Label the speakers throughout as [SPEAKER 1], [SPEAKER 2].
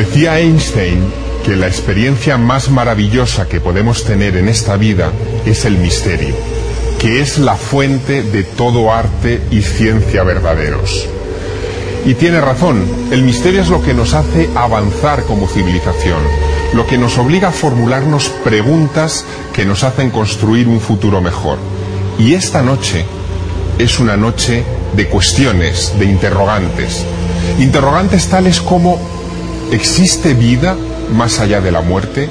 [SPEAKER 1] Decía Einstein que la experiencia más maravillosa que podemos tener en esta vida es el misterio, que es la fuente de todo arte y ciencia verdaderos. Y tiene razón, el misterio es lo que nos hace avanzar como civilización, lo que nos obliga a formularnos preguntas que nos hacen construir un futuro mejor. Y esta noche es una noche de cuestiones, de interrogantes. Interrogantes tales como ¿existe vida más allá de la muerte?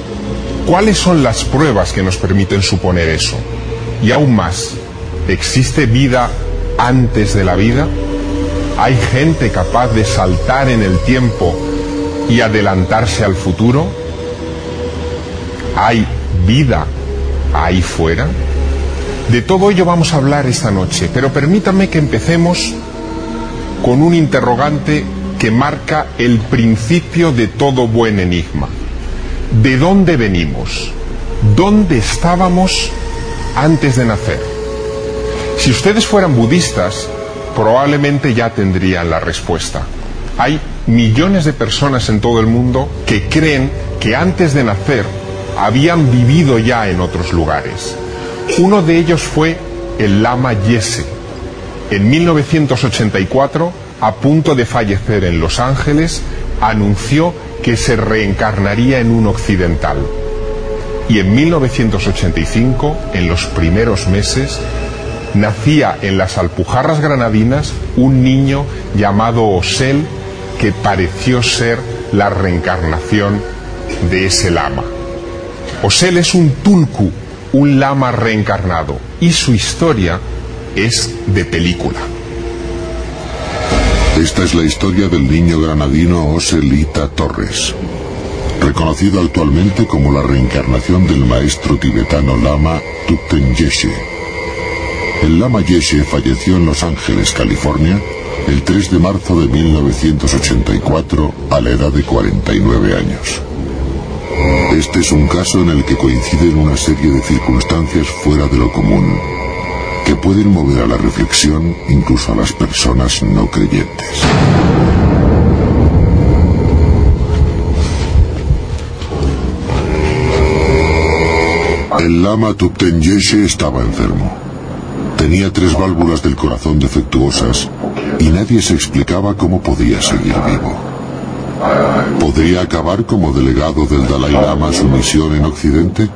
[SPEAKER 1] ¿Cuáles son las pruebas que nos permiten suponer eso? Y aún más, ¿existe vida antes de la vida? ¿Hay gente capaz de saltar en el tiempo y adelantarse al futuro? ¿Hay vida ahí fuera? De todo ello vamos a hablar esta noche, pero permítanme que empecemos con un interrogante que marca el principio de todo buen enigma. ¿De dónde venimos? ¿Dónde estábamos antes de nacer? Si ustedes fueran budistas, probablemente ya tendrían la respuesta. Hay millones de personas en todo el mundo que creen que antes de nacer habían vivido ya en otros lugares. Uno de ellos fue el lama Yese. En 1984, a punto de fallecer en Los Ángeles, anunció que se reencarnaría en un occidental. Y en 1985, en los primeros meses, nacía en las Alpujarras Granadinas un niño llamado Osel que pareció ser la reencarnación de ese lama. Osel es un tulku, un lama reencarnado, y su historia es de película.
[SPEAKER 2] Esta es la historia del niño granadino Oselita Torres, reconocido actualmente como la reencarnación del maestro tibetano lama Tupten Yeshe. El lama Yeshe falleció en Los Ángeles, California, el 3 de marzo de 1984 a la edad de 49 años. Este es un caso en el que coinciden una serie de circunstancias fuera de lo común, que pueden mover a la reflexión incluso a las personas no creyentes. El lama Tupten Yeshe estaba enfermo. Tenía tres válvulas del corazón defectuosas y nadie se explicaba cómo podía seguir vivo. ¿Podría acabar como delegado del Dalai Lama su misión en Occidente?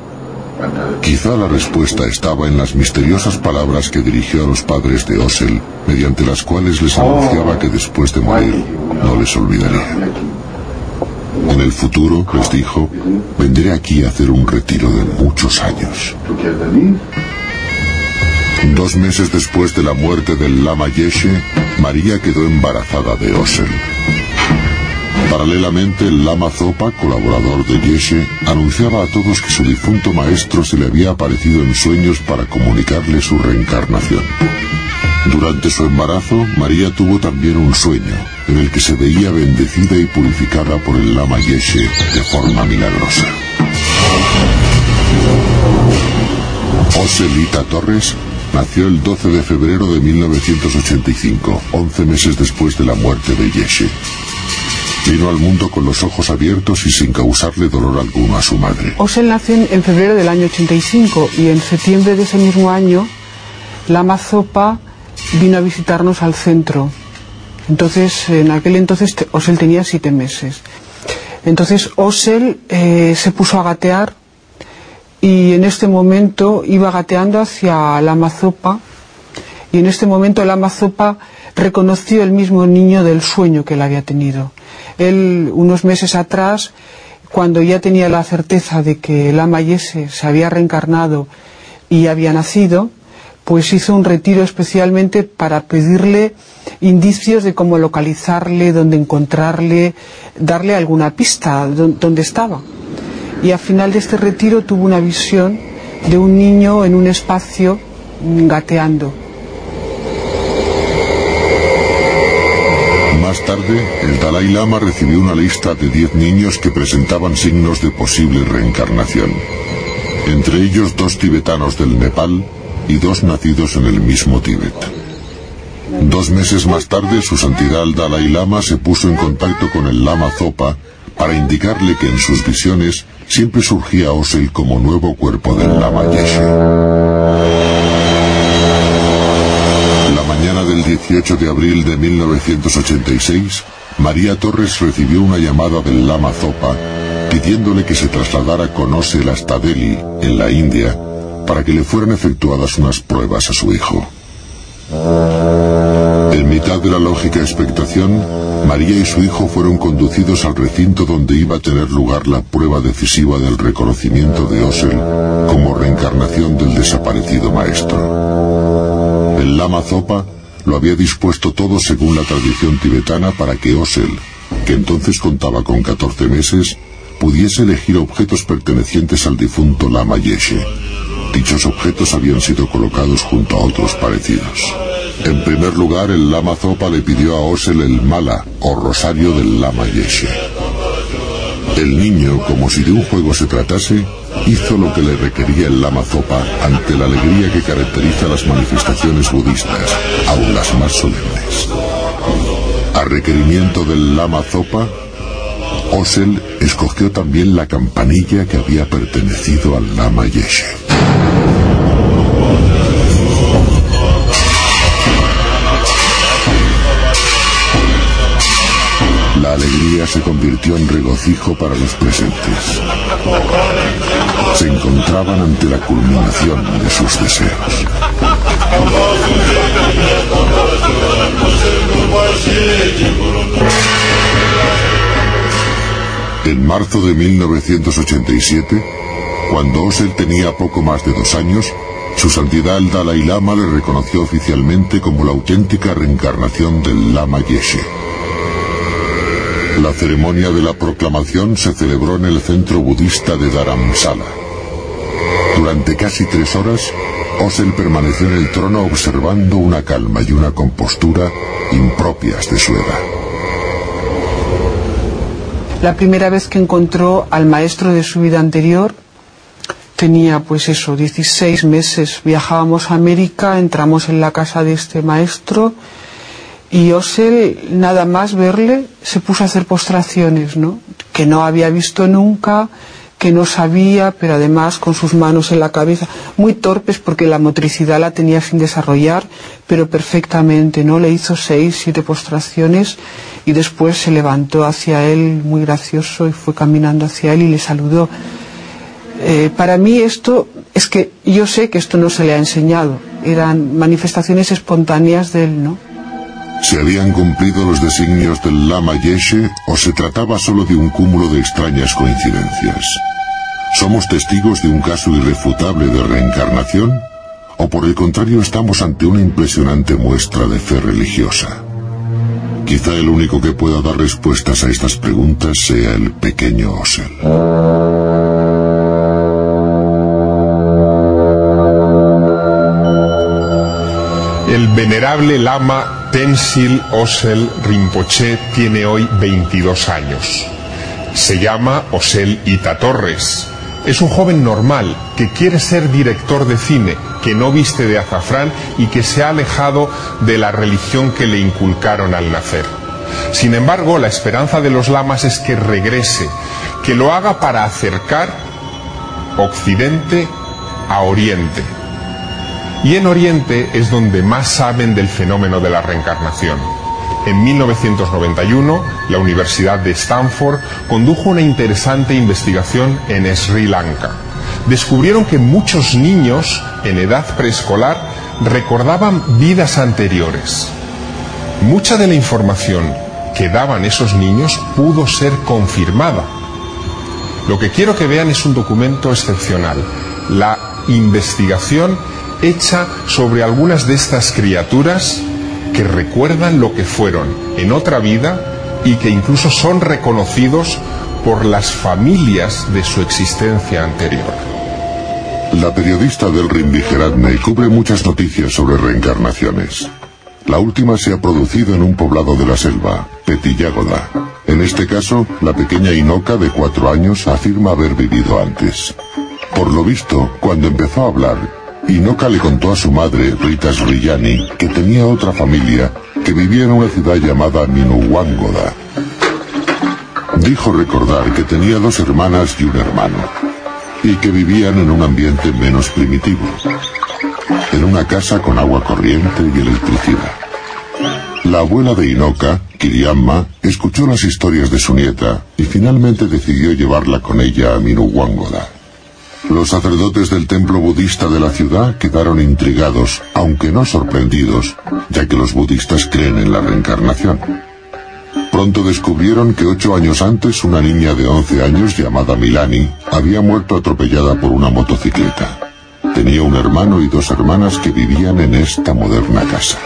[SPEAKER 2] Quizá la respuesta estaba en las misteriosas palabras que dirigió a los padres de Osel, mediante las cuales les anunciaba que después de morir no les olvidaría. En el futuro, les dijo, vendré aquí a hacer un retiro de muchos años. Dos meses después de la muerte del lama Yeshe, María quedó embarazada de Osel. Paralelamente, el lama Zopa, colaborador de Yeshe, anunciaba a todos que su difunto maestro se le había aparecido en sueños para comunicarle su reencarnación. Durante su embarazo, María tuvo también un sueño, en el que se veía bendecida y purificada por el lama Yeshe de forma milagrosa. Oselita Torres nació el 12 de febrero de 1985, 11 meses después de la muerte de Yeshe. Vino al mundo con los ojos abiertos y sin causarle dolor alguno a su madre.
[SPEAKER 3] Osel nació en febrero del año 85 y en septiembre de ese mismo año la Mazopa vino a visitarnos al centro. Entonces, en aquel entonces Osel tenía siete meses. Entonces Osel eh, se puso a gatear y en este momento iba gateando hacia la Mazopa y en este momento la Mazopa reconoció el mismo niño del sueño que él había tenido. Él, unos meses atrás, cuando ya tenía la certeza de que el ama Yese se había reencarnado y había nacido, pues hizo un retiro especialmente para pedirle indicios de cómo localizarle, dónde encontrarle, darle alguna pista dónde estaba. Y al final de este retiro tuvo una visión de un niño en un espacio gateando.
[SPEAKER 2] Más tarde, el Dalai Lama recibió una lista de 10 niños que presentaban signos de posible reencarnación. Entre ellos dos tibetanos del Nepal y dos nacidos en el mismo Tíbet. Dos meses más tarde, su santidad el Dalai Lama se puso en contacto con el Lama Zopa para indicarle que en sus visiones siempre surgía Osel como nuevo cuerpo del Lama Yeshe. Mañana del 18 de abril de 1986, María Torres recibió una llamada del Lama Zopa pidiéndole que se trasladara con Osel hasta Delhi, en la India, para que le fueran efectuadas unas pruebas a su hijo. En mitad de la lógica expectación, María y su hijo fueron conducidos al recinto donde iba a tener lugar la prueba decisiva del reconocimiento de Osel como reencarnación del desaparecido maestro. El lama Zopa lo había dispuesto todo según la tradición tibetana para que Osel, que entonces contaba con 14 meses, pudiese elegir objetos pertenecientes al difunto lama Yeshe. Dichos objetos habían sido colocados junto a otros parecidos. En primer lugar, el Lama Zopa le pidió a Osel el mala, o rosario del Lama Yeshe. El niño, como si de un juego se tratase, hizo lo que le requería el Lama Zopa ante la alegría que caracteriza las manifestaciones budistas, aun las más solemnes. A requerimiento del Lama Zopa, Osel escogió también la campanilla que había pertenecido al Lama Yeshe. Se convirtió en regocijo para los presentes. Se encontraban ante la culminación de sus deseos. En marzo de 1987, cuando Osel tenía poco más de dos años, su santidad el Dalai Lama le reconoció oficialmente como la auténtica reencarnación del Lama Yeshe. La ceremonia de la proclamación se celebró en el centro budista de Dharamsala. Durante casi tres horas, Osel permaneció en el trono observando una calma y una compostura impropias de su edad.
[SPEAKER 4] La primera vez que encontró al maestro de su vida anterior tenía pues eso, 16 meses. Viajábamos a América, entramos en la casa de este maestro y Osel, nada más verle, se puso a hacer postraciones, ¿no? Que no había visto nunca, que no sabía, pero además con sus manos en la cabeza, muy torpes porque la motricidad la tenía sin desarrollar, pero perfectamente, ¿no? Le hizo seis, siete postraciones y después se levantó hacia él muy gracioso y fue caminando hacia él y le saludó. Eh, para mí esto es que yo sé que esto no se le ha enseñado, eran manifestaciones espontáneas de él, ¿no?
[SPEAKER 2] ¿Se habían cumplido los designios del Lama Yeshe o se trataba solo de un cúmulo de extrañas coincidencias? ¿Somos testigos de un caso irrefutable de reencarnación? ¿O por el contrario estamos ante una impresionante muestra de fe religiosa? Quizá el único que pueda dar respuestas a estas preguntas sea el pequeño Osel.
[SPEAKER 1] El venerable lama Tensil Osel Rinpoche tiene hoy 22 años. Se llama Osel Ita Torres. Es un joven normal que quiere ser director de cine, que no viste de azafrán y que se ha alejado de la religión que le inculcaron al nacer. Sin embargo, la esperanza de los lamas es que regrese, que lo haga para acercar Occidente a Oriente, y en Oriente es donde más saben del fenómeno de la reencarnación. En 1991, la Universidad de Stanford condujo una interesante investigación en Sri Lanka. Descubrieron que muchos niños en edad preescolar recordaban vidas anteriores. Mucha de la información que daban esos niños pudo ser confirmada. Lo que quiero que vean es un documento excepcional. La investigación hecha sobre algunas de estas criaturas que recuerdan lo que fueron en otra vida y que incluso son reconocidos por las familias de su existencia anterior.
[SPEAKER 2] La periodista del Rindigeratne cubre muchas noticias sobre reencarnaciones. La última se ha producido en un poblado de la selva, Petillagoda. En este caso, la pequeña Inoka de cuatro años afirma haber vivido antes. Por lo visto, cuando empezó a hablar, Inoka le contó a su madre, Rita Sriyani, que tenía otra familia que vivía en una ciudad llamada Minuwangoda. Dijo recordar que tenía dos hermanas y un hermano, y que vivían en un ambiente menos primitivo, en una casa con agua corriente y electricidad. La abuela de Inoka, Kiriyama, escuchó las historias de su nieta y finalmente decidió llevarla con ella a Minuwangoda. Los sacerdotes del templo budista de la ciudad quedaron intrigados, aunque no sorprendidos, ya que los budistas creen en la reencarnación. Pronto descubrieron que ocho años antes una niña de once años llamada Milani había muerto atropellada por una motocicleta. Tenía un hermano y dos hermanas que vivían en esta moderna casa.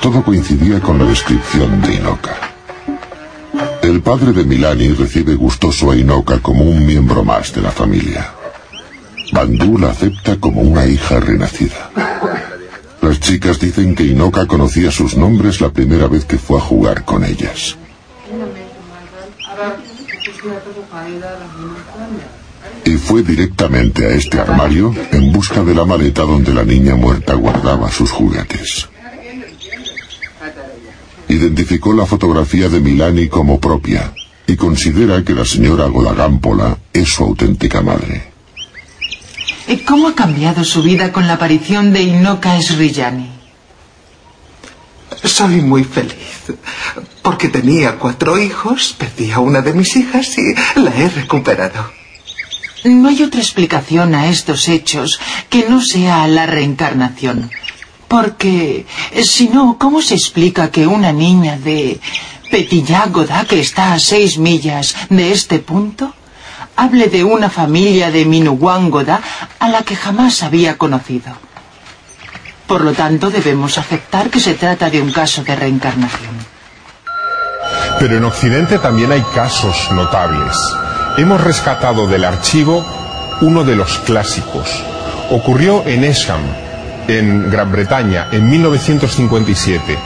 [SPEAKER 2] Todo coincidía con la descripción de Inoka. El padre de Milani recibe gustoso a Inoka como un miembro más de la familia. Bandú la acepta como una hija renacida. Las chicas dicen que Inoka conocía sus nombres la primera vez que fue a jugar con ellas. Y fue directamente a este armario en busca de la maleta donde la niña muerta guardaba sus juguetes. Identificó la fotografía de Milani como propia y considera que la señora Godagámpola es su auténtica madre.
[SPEAKER 5] ¿Cómo ha cambiado su vida con la aparición de Inoka Sriyani?
[SPEAKER 6] Soy muy feliz, porque tenía cuatro hijos, perdí a una de mis hijas y la he recuperado.
[SPEAKER 5] No hay otra explicación a estos hechos que no sea la reencarnación. Porque, si no, ¿cómo se explica que una niña de Petillagoda, que está a seis millas de este punto, hable de una familia de Minuwangoda a la que jamás había conocido? Por lo tanto, debemos aceptar que se trata de un caso de reencarnación.
[SPEAKER 1] Pero en Occidente también hay casos notables. Hemos rescatado del archivo uno de los clásicos. Ocurrió en Esham, en Gran Bretaña, en 1957,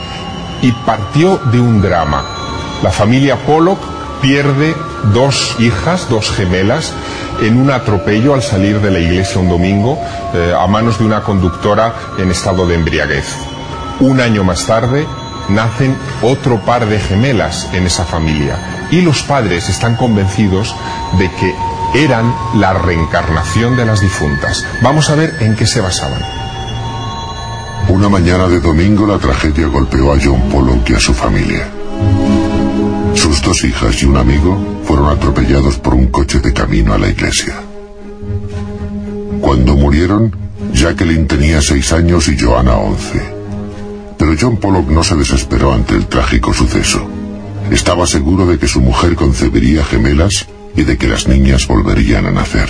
[SPEAKER 1] y partió de un drama. La familia Pollock pierde dos hijas, dos gemelas, en un atropello al salir de la iglesia un domingo eh, a manos de una conductora en estado de embriaguez. Un año más tarde nacen otro par de gemelas en esa familia y los padres están convencidos de que eran la reencarnación de las difuntas. Vamos a ver en qué se basaban.
[SPEAKER 2] Una mañana de domingo la tragedia golpeó a John Pollock y a su familia. Sus dos hijas y un amigo fueron atropellados por un coche de camino a la iglesia. Cuando murieron, Jacqueline tenía seis años y Joanna once. Pero John Pollock no se desesperó ante el trágico suceso. Estaba seguro de que su mujer concebiría gemelas y de que las niñas volverían a nacer.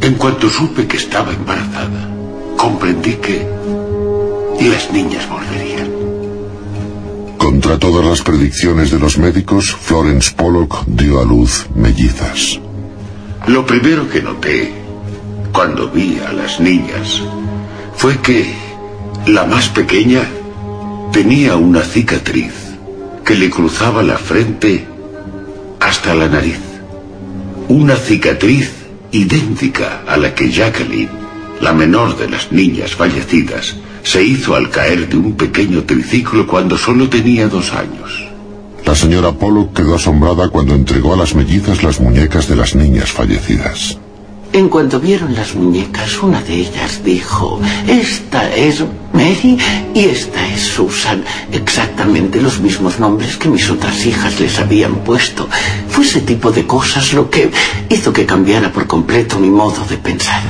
[SPEAKER 7] En cuanto supe que estaba embarazada, comprendí que las niñas volverían.
[SPEAKER 2] Contra todas las predicciones de los médicos, Florence Pollock dio a luz mellizas.
[SPEAKER 7] Lo primero que noté cuando vi a las niñas fue que la más pequeña tenía una cicatriz que le cruzaba la frente hasta la nariz. Una cicatriz idéntica a la que Jacqueline, la menor de las niñas fallecidas, se hizo al caer de un pequeño triciclo cuando solo tenía dos años.
[SPEAKER 2] La señora Pollock quedó asombrada cuando entregó a las mellizas las muñecas de las niñas fallecidas.
[SPEAKER 8] En cuanto vieron las muñecas, una de ellas dijo, esta es Mary y esta es Susan, exactamente los mismos nombres que mis otras hijas les habían puesto. Fue ese tipo de cosas lo que hizo que cambiara por completo mi modo de pensar.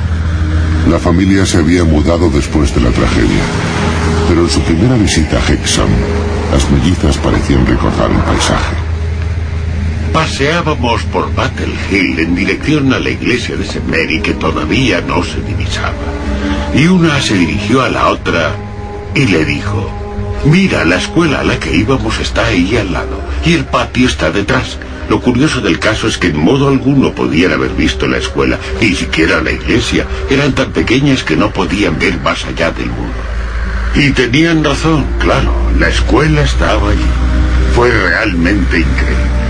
[SPEAKER 2] La familia se había mudado después de la tragedia, pero en su primera visita a Hexham, las mellizas parecían recordar el paisaje.
[SPEAKER 7] Paseábamos por Battle Hill en dirección a la iglesia de St. Mary que todavía no se divisaba. Y una se dirigió a la otra y le dijo, mira, la escuela a la que íbamos está ahí al lado y el patio está detrás. Lo curioso del caso es que en modo alguno podían haber visto la escuela, ni siquiera la iglesia. Eran tan pequeñas que no podían ver más allá del muro. Y tenían razón, claro, la escuela estaba allí. Fue realmente increíble.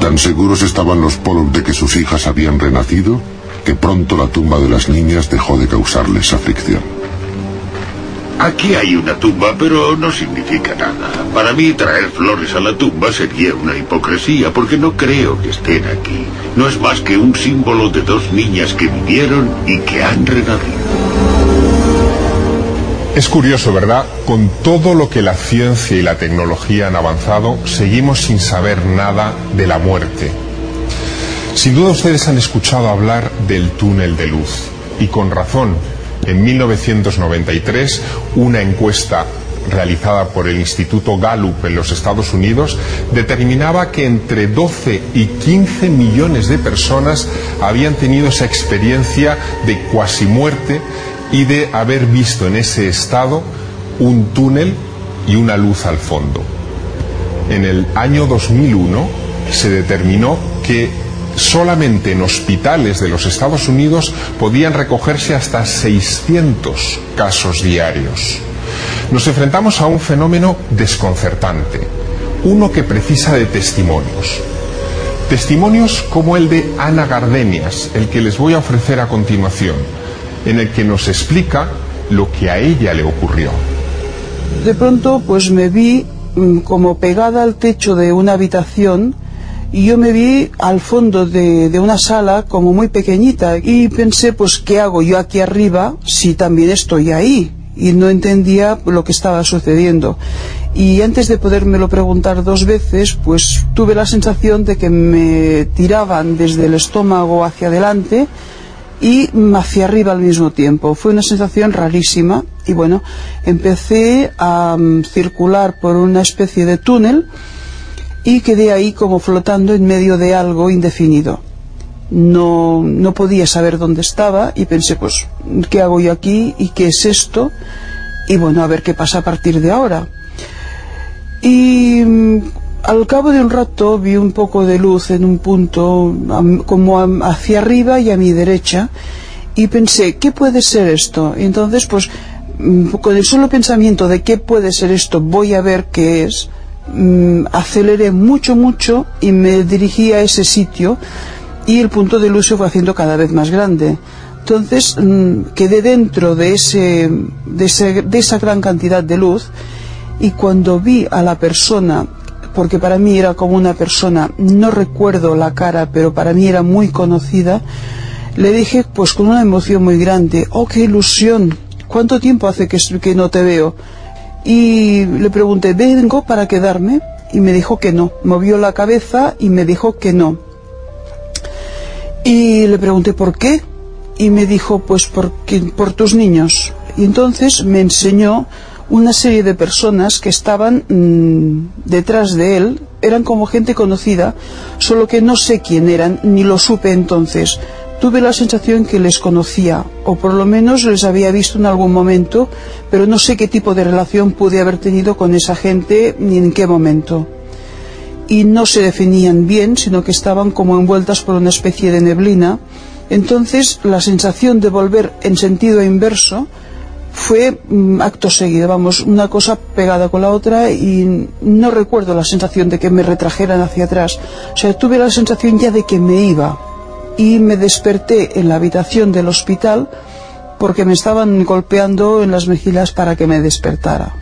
[SPEAKER 2] Tan seguros estaban los Pollock de que sus hijas habían renacido, que pronto la tumba de las niñas dejó de causarles aflicción.
[SPEAKER 7] Aquí hay una tumba, pero no significa nada. Para mí traer flores a la tumba sería una hipocresía, porque no creo que estén aquí. No es más que un símbolo de dos niñas que vivieron y que han renacido.
[SPEAKER 1] Es curioso, ¿verdad? Con todo lo que la ciencia y la tecnología han avanzado, seguimos sin saber nada de la muerte. Sin duda ustedes han escuchado hablar del túnel de luz, y con razón, en 1993, una encuesta realizada por el Instituto Gallup en los Estados Unidos determinaba que entre 12 y 15 millones de personas habían tenido esa experiencia de cuasi muerte y de haber visto en ese estado un túnel y una luz al fondo. En el año 2001 se determinó que solamente en hospitales de los Estados Unidos podían recogerse hasta 600 casos diarios. Nos enfrentamos a un fenómeno desconcertante, uno que precisa de testimonios. Testimonios como el de Ana Gardenias, el que les voy a ofrecer a continuación, en el que nos explica lo que a ella le ocurrió.
[SPEAKER 4] De pronto pues me vi mm, como pegada al techo de una habitación y yo me vi al fondo de, de, una sala como muy pequeñita y pensé pues qué hago yo aquí arriba si también estoy ahí y no entendía lo que estaba sucediendo y antes de podérmelo preguntar dos veces pues tuve la sensación de que me tiraban desde el estómago hacia adelante y hacia arriba al mismo tiempo. Fue una sensación rarísima y bueno, empecé a um, circular por una especie de túnel y quedé ahí como flotando en medio de algo indefinido. No, no podía saber dónde estaba y pensé, pues, ¿qué hago yo aquí? ¿Y qué es esto? Y bueno, a ver qué pasa a partir de ahora. Y mm, al cabo de un rato vi un poco de luz en un punto como hacia arriba y a mi derecha y pensé, ¿qué puede ser esto? Y entonces, pues, mm, con el solo pensamiento de qué puede ser esto, voy a ver qué es, Mm, aceleré mucho, mucho y me dirigí a ese sitio y el punto de luz se fue haciendo cada vez más grande. Entonces mm, quedé dentro de, ese, de, ese, de esa gran cantidad de luz y cuando vi a la persona, porque para mí era como una persona, no recuerdo la cara, pero para mí era muy conocida, le dije pues con una emoción muy grande, oh qué ilusión, ¿cuánto tiempo hace que no te veo? Y le pregunté, ¿vengo para quedarme? Y me dijo que no. Movió la cabeza y me dijo que no. Y le pregunté, ¿por qué? Y me dijo, pues porque, por tus niños. Y entonces me enseñó una serie de personas que estaban mmm, detrás de él, eran como gente conocida, solo que no sé quién eran, ni lo supe entonces tuve la sensación que les conocía, o por lo menos les había visto en algún momento, pero no sé qué tipo de relación pude haber tenido con esa gente ni en qué momento. Y no se definían bien, sino que estaban como envueltas por una especie de neblina. Entonces la sensación de volver en sentido inverso fue mm, acto seguido, vamos, una cosa pegada con la otra y no recuerdo la sensación de que me retrajeran hacia atrás. O sea, tuve la sensación ya de que me iba y me desperté en la habitación del hospital porque me estaban golpeando en las mejillas para que me despertara.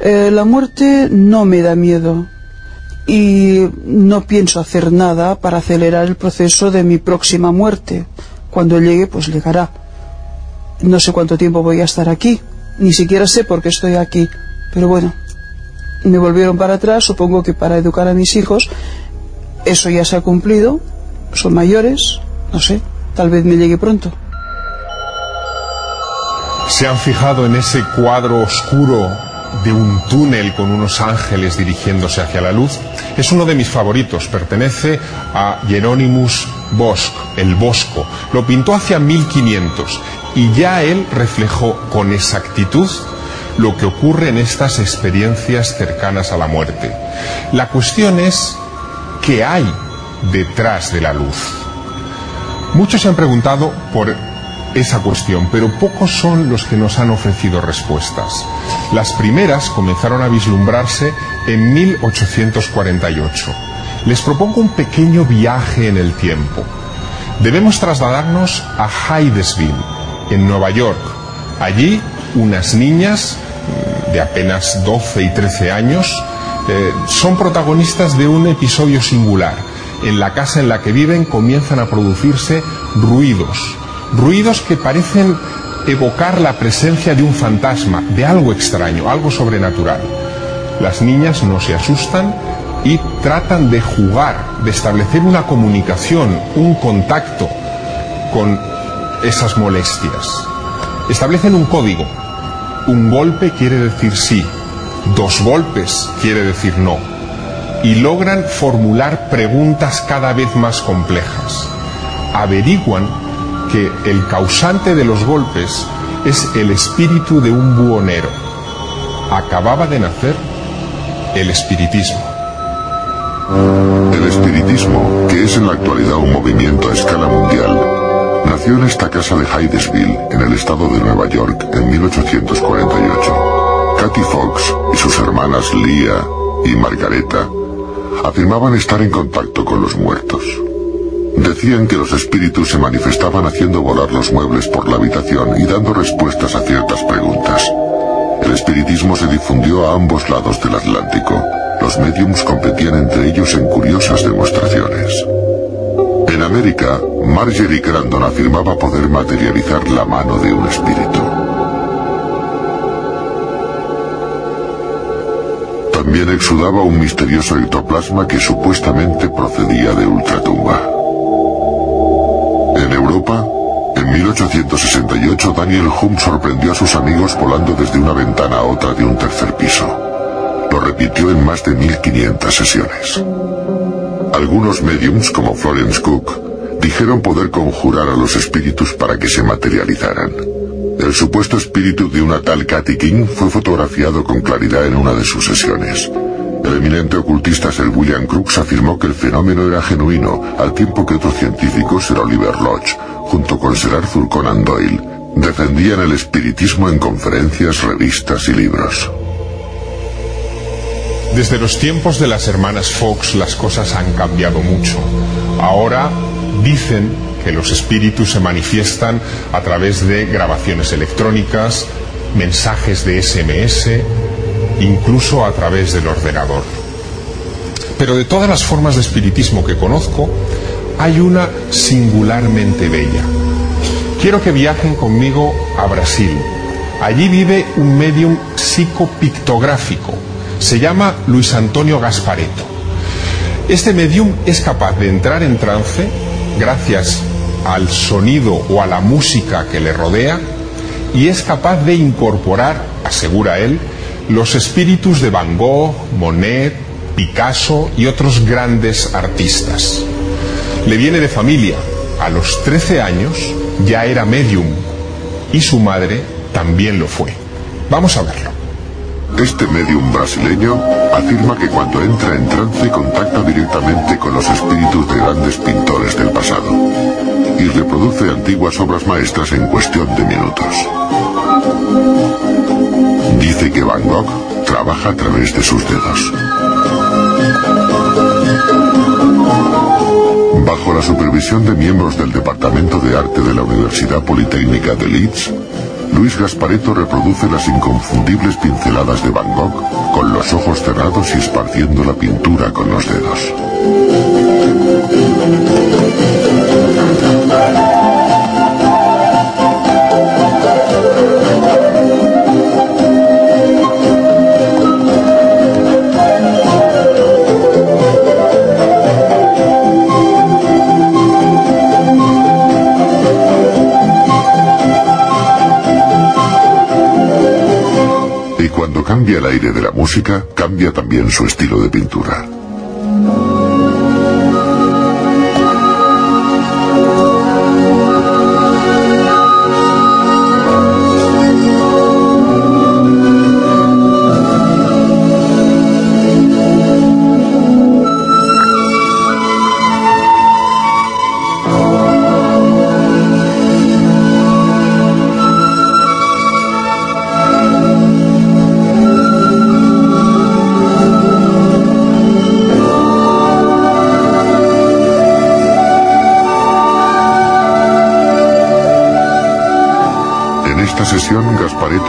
[SPEAKER 4] Eh, la muerte no me da miedo y no pienso hacer nada para acelerar el proceso de mi próxima muerte. Cuando llegue, pues llegará. No sé cuánto tiempo voy a estar aquí, ni siquiera sé por qué estoy aquí, pero bueno, me volvieron para atrás, supongo que para educar a mis hijos, eso ya se ha cumplido, son mayores, no sé, tal vez me llegue pronto.
[SPEAKER 1] ¿Se han fijado en ese cuadro oscuro de un túnel con unos ángeles dirigiéndose hacia la luz? Es uno de mis favoritos, pertenece a Hieronymus Bosch, el Bosco. Lo pintó hacia 1500 y ya él reflejó con exactitud lo que ocurre en estas experiencias cercanas a la muerte. La cuestión es, ¿qué hay detrás de la luz. Muchos se han preguntado por esa cuestión, pero pocos son los que nos han ofrecido respuestas. Las primeras comenzaron a vislumbrarse en 1848. Les propongo un pequeño viaje en el tiempo. Debemos trasladarnos a Hydesville, en Nueva York. Allí, unas niñas de apenas 12 y 13 años, eh, son protagonistas de un episodio singular. En la casa en la que viven comienzan a producirse ruidos, ruidos que parecen evocar la presencia de un fantasma, de algo extraño, algo sobrenatural. Las niñas no se asustan y tratan de jugar, de establecer una comunicación, un contacto con esas molestias. Establecen un código. Un golpe quiere decir sí, dos golpes quiere decir no. Y logran formular preguntas cada vez más complejas. Averiguan que el causante de los golpes es el espíritu de un buhonero. Acababa de nacer el espiritismo.
[SPEAKER 2] El espiritismo, que es en la actualidad un movimiento a escala mundial, nació en esta casa de Hydesville, en el estado de Nueva York, en 1848. Kathy Fox y sus hermanas Leah y Margareta afirmaban estar en contacto con los muertos. Decían que los espíritus se manifestaban haciendo volar los muebles por la habitación y dando respuestas a ciertas preguntas. El espiritismo se difundió a ambos lados del Atlántico. Los mediums competían entre ellos en curiosas demostraciones. En América, Marjorie Grandon afirmaba poder materializar la mano de un espíritu. También exudaba un misterioso ectoplasma que supuestamente procedía de ultratumba. En Europa, en 1868 Daniel Hume sorprendió a sus amigos volando desde una ventana a otra de un tercer piso. Lo repitió en más de 1500 sesiones. Algunos mediums, como Florence Cook, dijeron poder conjurar a los espíritus para que se materializaran. El supuesto espíritu de una tal Cathy King fue fotografiado con claridad en una de sus sesiones. El eminente ocultista Sir William Crookes afirmó que el fenómeno era genuino, al tiempo que otros científicos, Sir Oliver Lodge, junto con Sir Arthur Conan Doyle, defendían el espiritismo en conferencias, revistas y libros.
[SPEAKER 1] Desde los tiempos de las hermanas Fox las cosas han cambiado mucho. Ahora dicen que los espíritus se manifiestan a través de grabaciones electrónicas, mensajes de SMS, incluso a través del ordenador. Pero de todas las formas de espiritismo que conozco, hay una singularmente bella. Quiero que viajen conmigo a Brasil. Allí vive un medium psicopictográfico. Se llama Luis Antonio Gaspareto. Este medium es capaz de entrar en trance gracias al sonido o a la música que le rodea y es capaz de incorporar, asegura él, los espíritus de Van Gogh, Monet, Picasso y otros grandes artistas. Le viene de familia. A los 13 años ya era medium y su madre también lo fue. Vamos a verlo.
[SPEAKER 2] Este medium brasileño afirma que cuando entra en trance contacta directamente con los espíritus de grandes pintores del pasado y reproduce antiguas obras maestras en cuestión de minutos. Dice que Van Gogh trabaja a través de sus dedos. Bajo la supervisión de miembros del Departamento de Arte de la Universidad Politécnica de Leeds, Luis Gaspareto reproduce las inconfundibles pinceladas de Van Gogh con los ojos cerrados y esparciendo la pintura con los dedos. Cambia el aire de la música, cambia también su estilo de pintura.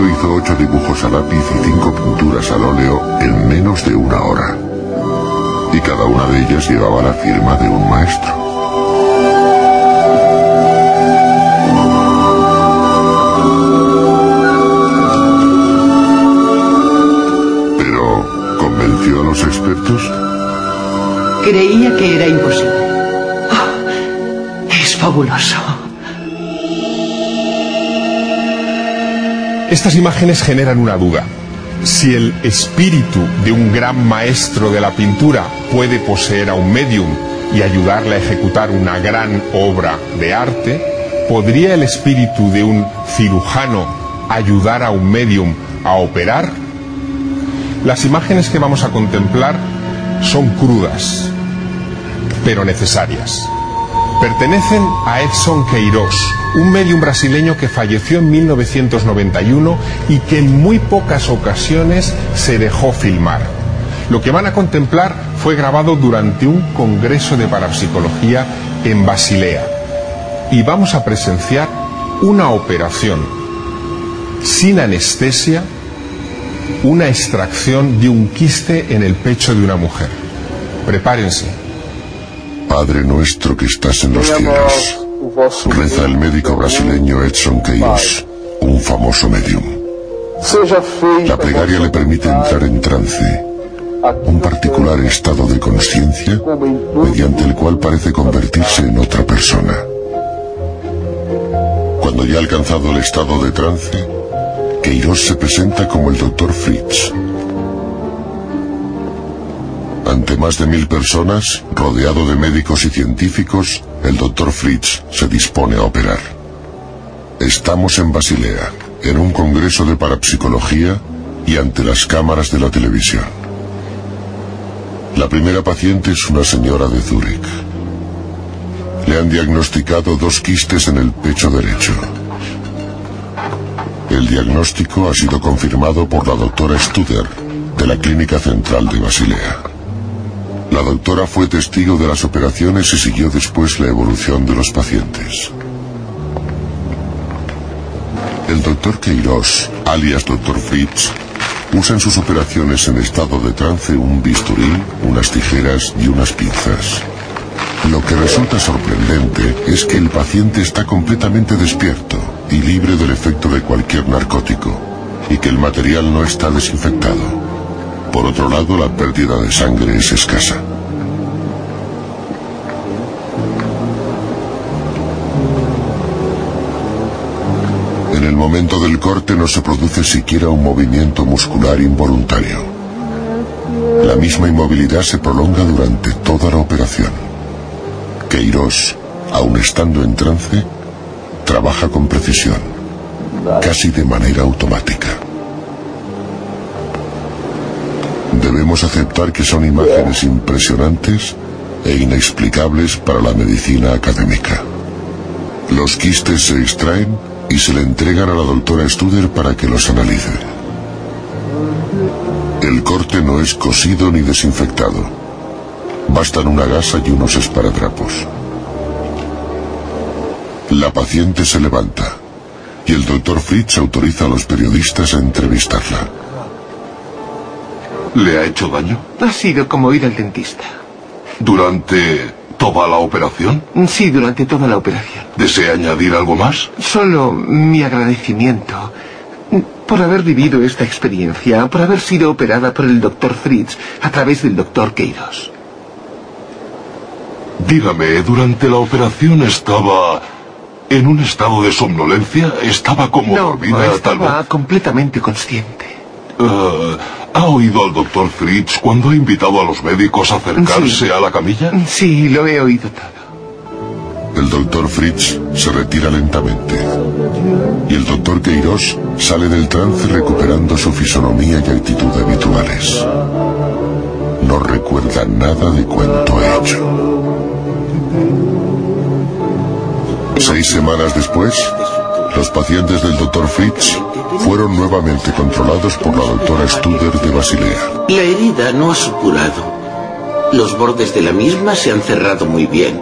[SPEAKER 2] Hizo ocho dibujos a lápiz y cinco pinturas al óleo en menos de una hora. Y cada una de ellas llevaba la firma de un maestro. Pero, ¿convenció a los expertos?
[SPEAKER 5] Creía que era imposible. Ah, es fabuloso.
[SPEAKER 1] Estas imágenes generan una duda. Si el espíritu de un gran maestro de la pintura puede poseer a un medium y ayudarle a ejecutar una gran obra de arte, ¿podría el espíritu de un cirujano ayudar a un medium a operar? Las imágenes que vamos a contemplar son crudas, pero necesarias. Pertenecen a Edson Queiroz, un medium brasileño que falleció en 1991 y que en muy pocas ocasiones se dejó filmar. Lo que van a contemplar fue grabado durante un congreso de parapsicología en Basilea. Y vamos a presenciar una operación sin anestesia, una extracción de un quiste en el pecho de una mujer. Prepárense.
[SPEAKER 2] Padre nuestro que estás en los cielos, reza el médico brasileño Edson Queiroz, un famoso medium. La plegaria le permite entrar en trance, un particular estado de conciencia mediante el cual parece convertirse en otra persona. Cuando ya ha alcanzado el estado de trance, Queiroz se presenta como el doctor Fritz. Más de mil personas, rodeado de médicos y científicos, el doctor Fritz se dispone a operar. Estamos en Basilea, en un congreso de parapsicología y ante las cámaras de la televisión. La primera paciente es una señora de Zúrich. Le han diagnosticado dos quistes en el pecho derecho. El diagnóstico ha sido confirmado por la doctora Studer, de la Clínica Central de Basilea. La doctora fue testigo de las operaciones y siguió después la evolución de los pacientes. El doctor Queiroz, alias doctor Fritz, usa en sus operaciones en estado de trance un bisturí, unas tijeras y unas pinzas. Lo que resulta sorprendente es que el paciente está completamente despierto y libre del efecto de cualquier narcótico, y que el material no está desinfectado. Por otro lado, la pérdida de sangre es escasa. En el momento del corte no se produce siquiera un movimiento muscular involuntario. La misma inmovilidad se prolonga durante toda la operación. Queiroz, aun estando en trance, trabaja con precisión, casi de manera automática. Debemos aceptar que son imágenes impresionantes e inexplicables para la medicina académica. Los quistes se extraen y se le entregan a la doctora Studer para que los analice. El corte no es cosido ni desinfectado. Bastan una gasa y unos esparadrapos. La paciente se levanta y el doctor Fritz autoriza a los periodistas a entrevistarla.
[SPEAKER 7] ¿Le ha hecho daño?
[SPEAKER 6] Ha sido como ir al dentista.
[SPEAKER 7] ¿Durante toda la operación?
[SPEAKER 6] Sí, durante toda la operación.
[SPEAKER 7] ¿Desea añadir algo más?
[SPEAKER 6] Solo mi agradecimiento por haber vivido esta experiencia, por haber sido operada por el doctor Fritz a través del doctor Queiroz.
[SPEAKER 7] Dígame, durante la operación estaba en un estado de somnolencia, estaba como
[SPEAKER 6] No,
[SPEAKER 7] tal
[SPEAKER 6] estaba completamente consciente.
[SPEAKER 7] Eh, ¿Ha oído al doctor Fritz cuando ha invitado a los médicos a acercarse
[SPEAKER 6] Sí.
[SPEAKER 7] a la camilla?
[SPEAKER 6] Sí, lo he oído todo.
[SPEAKER 2] El doctor Fritz se retira lentamente y el doctor Queiroz sale del trance recuperando su fisonomía y actitud habituales. No recuerda nada de cuanto ha hecho. Seis semanas después, los pacientes del doctor Fritz fueron nuevamente controlados por la doctora Studer de Basilea.
[SPEAKER 8] La herida no ha supurado. Los bordes de la misma se han cerrado muy bien.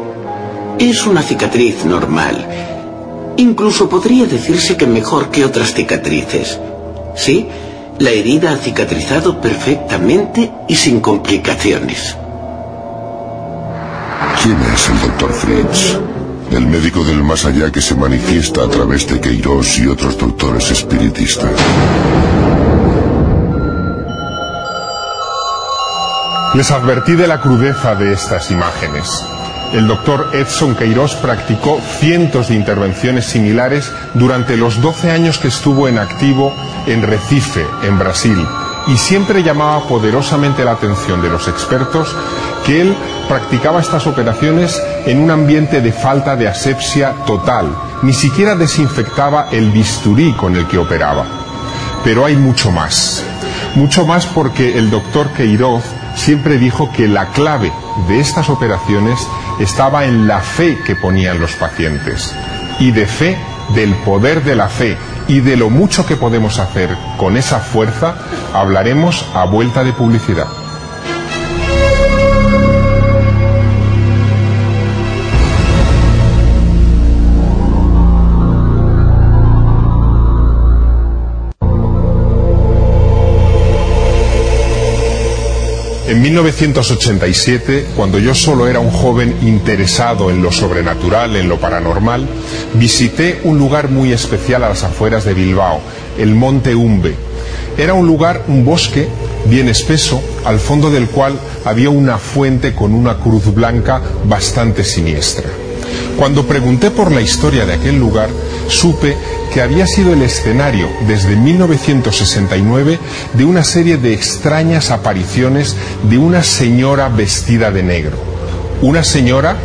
[SPEAKER 8] Es una cicatriz normal. Incluso podría decirse que mejor que otras cicatrices. Sí, la herida ha cicatrizado perfectamente y sin complicaciones.
[SPEAKER 2] ¿Quién es el doctor Fritz? El médico del más allá que se manifiesta a través de Queiroz y otros doctores espiritistas.
[SPEAKER 1] Les advertí de la crudeza de estas imágenes. El doctor Edson Queiroz practicó cientos de intervenciones similares durante los 12 años que estuvo en activo en Recife, en Brasil, y siempre llamaba poderosamente la atención de los expertos que él practicaba estas operaciones en un ambiente de falta de asepsia total, ni siquiera desinfectaba el bisturí con el que operaba. Pero hay mucho más, mucho más porque el doctor Queiroz siempre dijo que la clave de estas operaciones estaba en la fe que ponían los pacientes y de fe del poder de la fe y de lo mucho que podemos hacer con esa fuerza hablaremos a vuelta de publicidad. En 1987, cuando yo solo era un joven interesado en lo sobrenatural, en lo paranormal, visité un lugar muy especial a las afueras de Bilbao, el Monte Umbe. Era un lugar, un bosque bien espeso, al fondo del cual había una fuente con una cruz blanca bastante siniestra. Cuando pregunté por la historia de aquel lugar, supe que había sido el escenario desde 1969 de una serie de extrañas apariciones de una señora vestida de negro. Una señora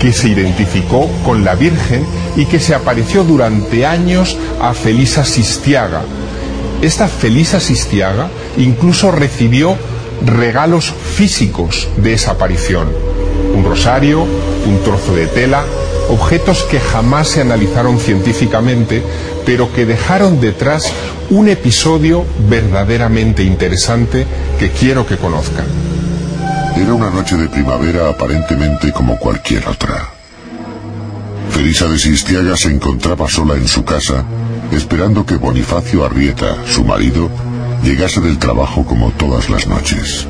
[SPEAKER 1] que se identificó con la Virgen y que se apareció durante años a Felisa Sistiaga. Esta Felisa Sistiaga incluso recibió regalos físicos de esa aparición. Un rosario, un trozo de tela, objetos que jamás se analizaron científicamente, pero que dejaron detrás un episodio verdaderamente interesante que quiero que conozcan.
[SPEAKER 2] Era una noche de primavera aparentemente como cualquier otra. Felisa de Sistiaga se encontraba sola en su casa, esperando que Bonifacio Arrieta, su marido, llegase del trabajo como todas las noches.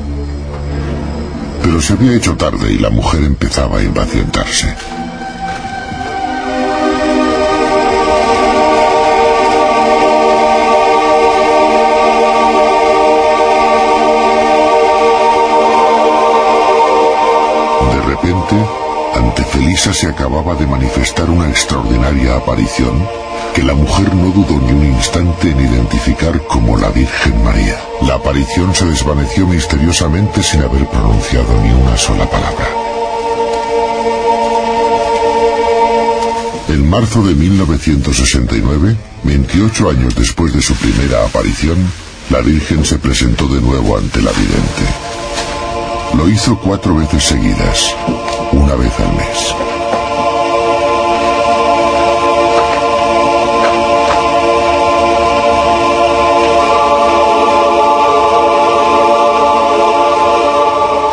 [SPEAKER 2] Pero se había hecho tarde y la mujer empezaba a impacientarse. Ante Felisa se acababa de manifestar una extraordinaria aparición que la mujer no dudó ni un instante en identificar como la Virgen María. La aparición se desvaneció misteriosamente sin haber pronunciado ni una sola palabra. En marzo de 1969, 28 años después de su primera aparición, la Virgen se presentó de nuevo ante la vidente. Lo hizo cuatro veces seguidas, una vez al mes.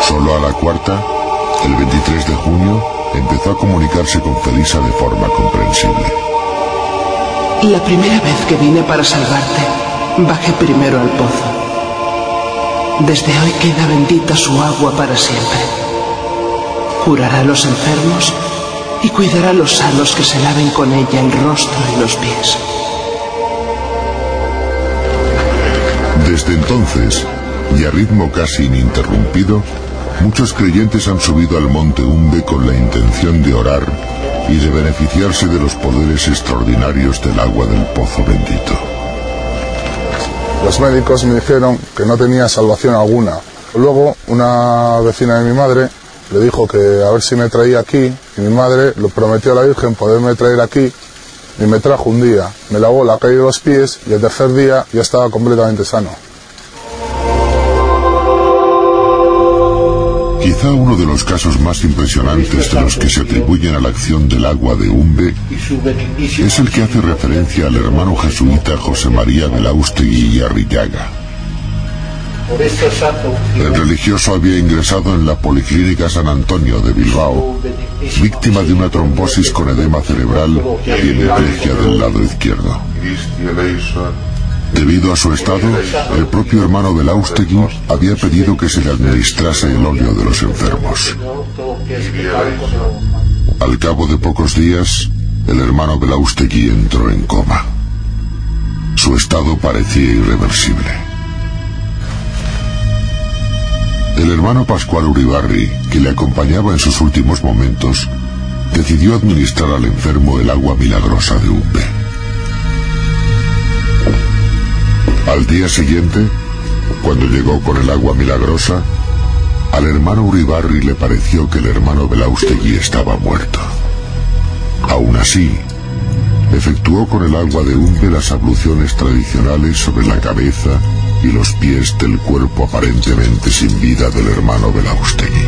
[SPEAKER 2] Solo a la cuarta, el 23 de junio, empezó a comunicarse con Felisa de forma comprensible.
[SPEAKER 5] La primera vez que vine para salvarte, bajé primero al pozo. Desde hoy queda bendita su agua para siempre. Curará a los enfermos y cuidará a los sanos que se laven con ella el rostro y los pies.
[SPEAKER 2] Desde entonces, y a ritmo casi ininterrumpido, muchos creyentes han subido al monte Umbe con la intención de orar y de beneficiarse de los poderes extraordinarios del agua del pozo bendito.
[SPEAKER 9] Los médicos me dijeron que no tenía salvación alguna. Luego, una vecina de mi madre le dijo que a ver si me traía aquí y mi madre lo prometió a la Virgen poderme traer aquí y me trajo un día. Me lavó la calle de los pies y el tercer día ya estaba completamente sano.
[SPEAKER 2] Quizá uno de los casos más impresionantes de los que se atribuyen a la acción del agua de Umbe es el que hace referencia al hermano jesuita José María Belaustegui y Arrillaga. El religioso había ingresado en la Policlínica San Antonio de Bilbao, víctima de una trombosis con edema cerebral y hemiplegia del lado izquierdo. Debido a su estado, el propio hermano Belaustegui había pedido que se le administrase el óleo de los enfermos. Al cabo de pocos días, el hermano Belaustegui entró en coma. Su estado parecía irreversible. El hermano Pascual Uribarri, que le acompañaba en sus últimos momentos, decidió administrar al enfermo el agua milagrosa de Umbe. Al día siguiente, cuando llegó con el agua milagrosa, al hermano Uribarri le pareció que el hermano Belaustegui estaba muerto. Aún así, efectuó con el agua de Umbe las abluciones tradicionales sobre la cabeza y los pies del cuerpo aparentemente sin vida del hermano Belaustegui.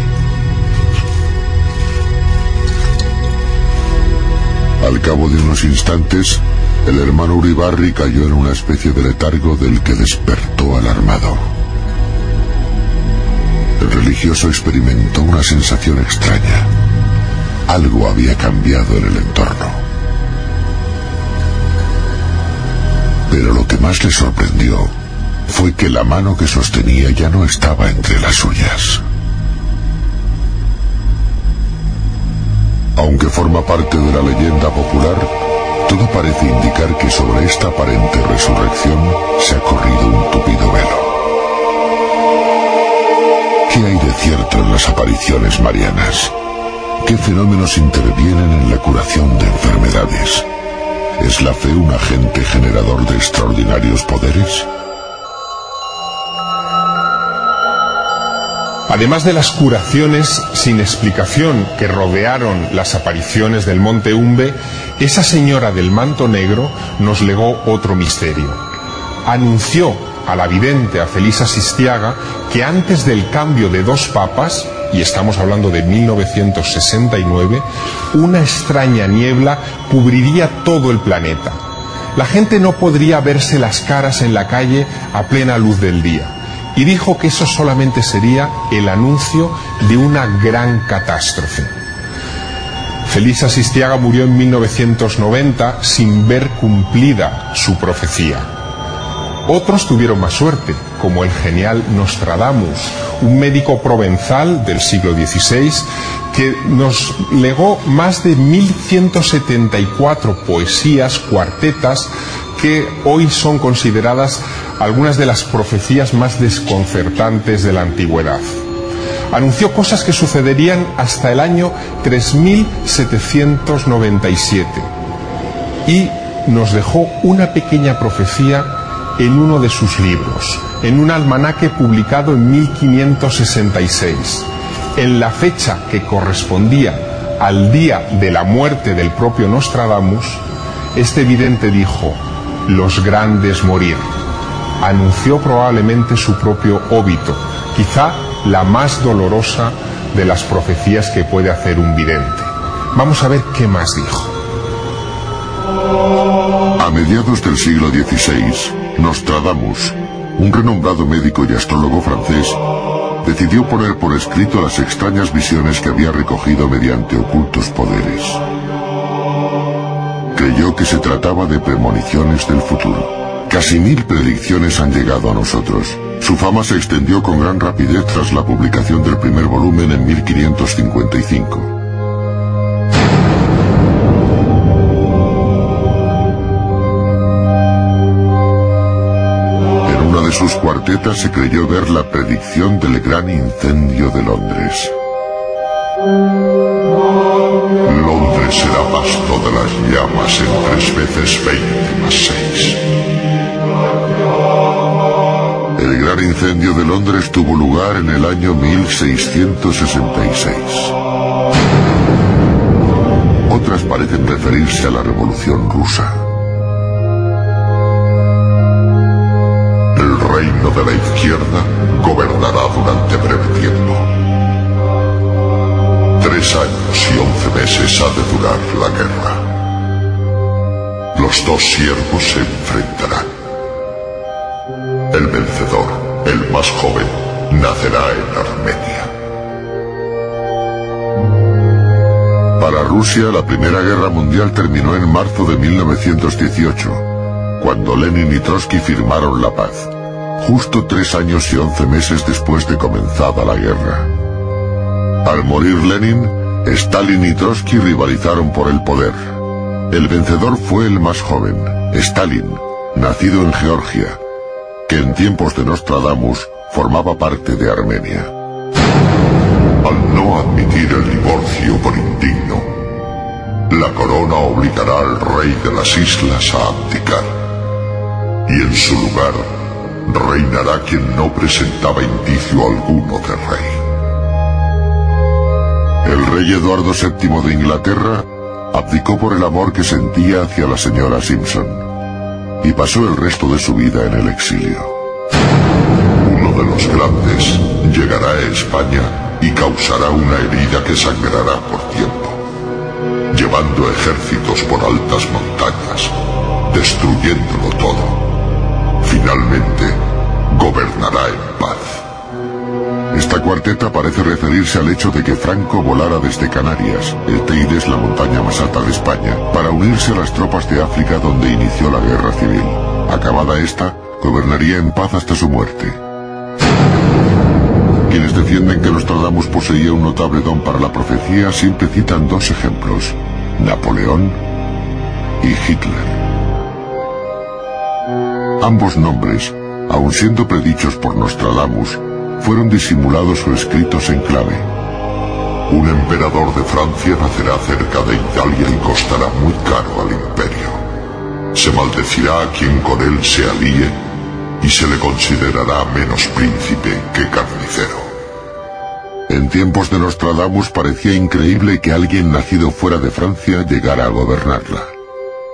[SPEAKER 2] Al cabo de unos instantes, el hermano Uribarri cayó en una especie de letargo del que despertó alarmado. El religioso experimentó una sensación extraña. Algo había cambiado en el entorno. Pero lo que más le sorprendió fue que la mano que sostenía ya no estaba entre las suyas. Aunque forma parte de la leyenda popular, todo parece indicar que sobre esta aparente resurrección se ha corrido un tupido velo. ¿Qué hay de cierto en las apariciones marianas? ¿Qué fenómenos intervienen en la curación de enfermedades? ¿Es la fe un agente generador de extraordinarios poderes?
[SPEAKER 1] Además de las curaciones sin explicación que rodearon las apariciones del monte Umbe, esa señora del manto negro nos legó otro misterio. Anunció a la vidente, a Felisa Sistiaga, que antes del cambio de dos papas, y estamos hablando de 1969, una extraña niebla cubriría todo el planeta. La gente no podría verse las caras en la calle a plena luz del día y dijo que eso solamente sería el anuncio de una gran catástrofe. Felisa Sistiaga murió en 1990 sin ver cumplida su profecía. Otros tuvieron más suerte, como el genial Nostradamus, un médico provenzal del siglo XVI que nos legó más de 1174 poesías, cuartetas, que hoy son consideradas algunas de las profecías más desconcertantes de la antigüedad. Anunció cosas que sucederían hasta el año 3797 y nos dejó una pequeña profecía en uno de sus libros, en un almanaque publicado en 1566. En la fecha que correspondía al día de la muerte del propio Nostradamus, este vidente dijo, los grandes morir. Anunció probablemente su propio óbito, quizá la más dolorosa de las profecías que puede hacer un vidente. Vamos a ver qué más dijo.
[SPEAKER 2] A mediados del siglo XVI, Nostradamus, un renombrado médico y astrólogo francés, decidió poner por escrito las extrañas visiones que había recogido mediante ocultos poderes creyó que se trataba de premoniciones del futuro. Casi mil predicciones han llegado a nosotros. Su fama se extendió con gran rapidez tras la publicación del primer volumen en 1555. En una de sus cuartetas se creyó ver la predicción del gran incendio de Londres. Londres será pasto de las llamas en tres veces veinte incendio de Londres tuvo lugar en el año 1666. Otras parecen referirse a la Revolución Rusa. El reino de la izquierda gobernará durante breve tiempo. Tres años y once meses ha de durar la guerra. Los dos siervos se enfrentarán. El vencedor, el más joven, nacerá en Armenia. Para Rusia, la Primera Guerra Mundial terminó en marzo de 1918, cuando Lenin y Trotsky firmaron la paz, justo tres años y once meses después de comenzada la guerra. Al morir Lenin, Stalin y Trotsky rivalizaron por el poder. El vencedor fue el más joven, Stalin, nacido en Georgia, en tiempos de Nostradamus formaba parte de Armenia. Al no admitir el divorcio por indigno, la corona obligará al rey de las islas a abdicar. Y en su lugar reinará quien no presentaba indicio alguno de rey. El rey Eduardo VII de Inglaterra abdicó por el amor que sentía hacia la señora Simpson y pasó el resto de su vida en el exilio. Uno de los grandes llegará a España y causará una herida que sangrará por tiempo, llevando ejércitos por altas montañas, destruyéndolo todo. Finalmente, gobernará en paz. Esta cuarteta parece referirse al hecho de que Franco volara desde Canarias, el Teide es la montaña más alta de España, para unirse a las tropas de África donde inició la guerra civil. Acabada esta, gobernaría en paz hasta su muerte. Quienes defienden que Nostradamus poseía un notable don para la profecía siempre citan dos ejemplos, Napoleón y Hitler. Ambos nombres, aun siendo predichos por Nostradamus, fueron disimulados o escritos en clave. Un emperador de Francia nacerá cerca de Italia y costará muy caro al imperio. Se maldecirá a quien con él se alíe y se le considerará menos príncipe que carnicero. En tiempos de Nostradamus parecía increíble que alguien nacido fuera de Francia llegara a gobernarla.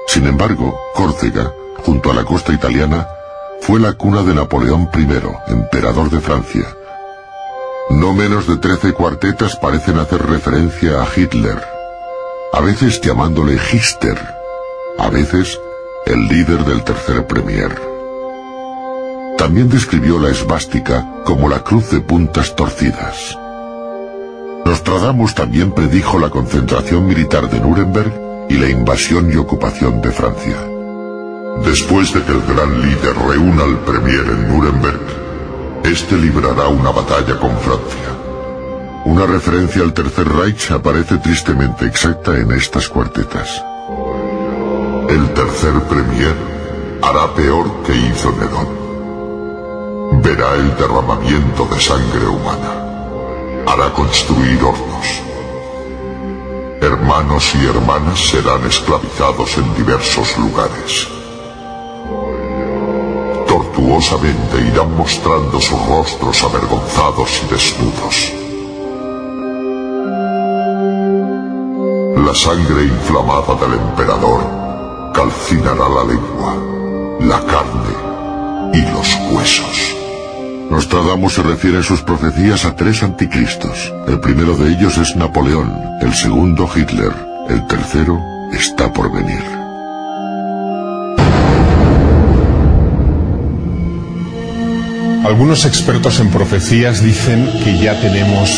[SPEAKER 2] Sin embargo, Córcega, junto a la costa italiana, fue la cuna de Napoleón I, emperador de Francia. No menos de trece cuartetas parecen hacer referencia a Hitler, a veces llamándole Hister, a veces el líder del tercer premier. También describió la esvástica como la cruz de puntas torcidas. Nostradamus también predijo la concentración militar de Nuremberg y la invasión y ocupación de Francia. Después de que el gran líder reúna al Premier en Nuremberg, este librará una batalla con Francia. Una referencia al Tercer Reich aparece tristemente exacta en estas cuartetas. El tercer Premier hará peor que hizo Nerón. Verá el derramamiento de sangre humana. Hará construir hornos. Hermanos y hermanas serán esclavizados en diversos lugares irán mostrando sus rostros avergonzados y desnudos. La sangre inflamada del emperador calcinará la lengua, la carne y los huesos. Nostradamus se refiere en sus profecías a tres anticristos. El primero de ellos es Napoleón, el segundo Hitler, el tercero está por venir.
[SPEAKER 1] Algunos expertos en profecías dicen que ya tenemos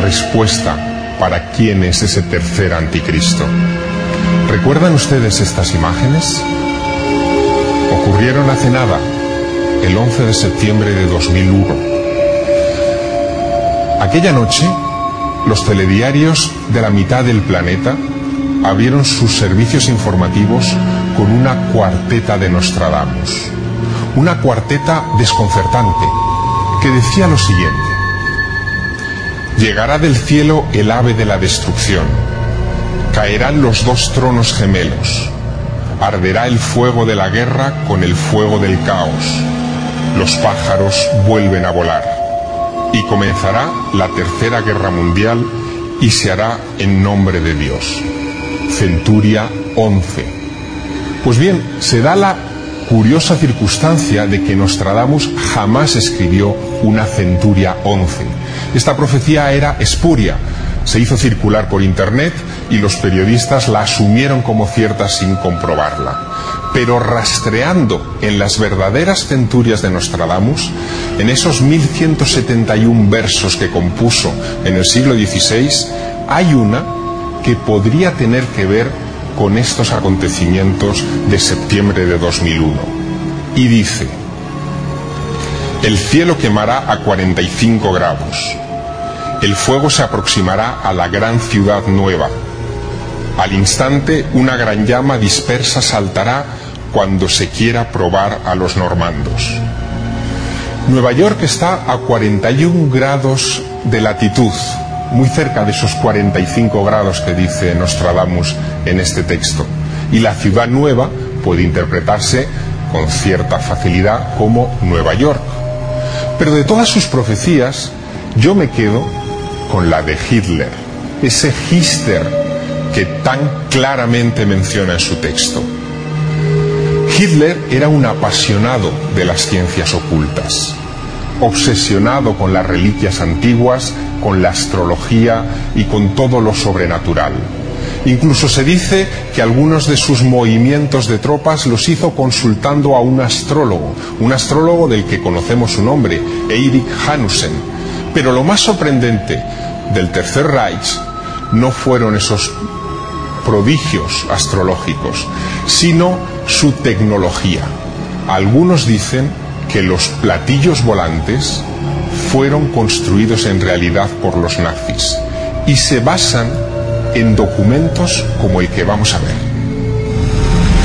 [SPEAKER 1] respuesta para quién es ese tercer anticristo. ¿Recuerdan ustedes estas imágenes? Ocurrieron hace nada, el 11 de septiembre de 2001. Aquella noche, los telediarios de la mitad del planeta abrieron sus servicios informativos con una cuarteta de Nostradamus una cuarteta desconcertante que decía lo siguiente. Llegará del cielo el ave de la destrucción, caerán los dos tronos gemelos, arderá el fuego de la guerra con el fuego del caos, los pájaros vuelven a volar y comenzará la tercera guerra mundial y se hará en nombre de Dios. Centuria 11. Pues bien, se da la curiosa circunstancia de que Nostradamus jamás escribió una centuria 11. Esta profecía era espuria, se hizo circular por internet y los periodistas la asumieron como cierta sin comprobarla. Pero rastreando en las verdaderas centurias de Nostradamus, en esos 1171 versos que compuso en el siglo XVI, hay una que podría tener que ver con estos acontecimientos de septiembre de 2001. Y dice, el cielo quemará a 45 grados, el fuego se aproximará a la gran ciudad nueva, al instante una gran llama dispersa saltará cuando se quiera probar a los normandos. Nueva York está a 41 grados de latitud, muy cerca de esos 45 grados que dice Nostradamus en este texto. Y la ciudad nueva puede interpretarse con cierta facilidad como Nueva York. Pero de todas sus profecías, yo me quedo con la de Hitler, ese Hister que tan claramente menciona en su texto. Hitler era un apasionado de las ciencias ocultas, obsesionado con las reliquias antiguas, con la astrología y con todo lo sobrenatural. Incluso se dice que algunos de sus movimientos de tropas los hizo consultando a un astrólogo, un astrólogo del que conocemos su nombre, Eirik Hanussen. Pero lo más sorprendente del Tercer Reich no fueron esos prodigios astrológicos, sino su tecnología. Algunos dicen que los platillos volantes fueron construidos en realidad por los nazis y se basan en documentos como el que vamos a ver.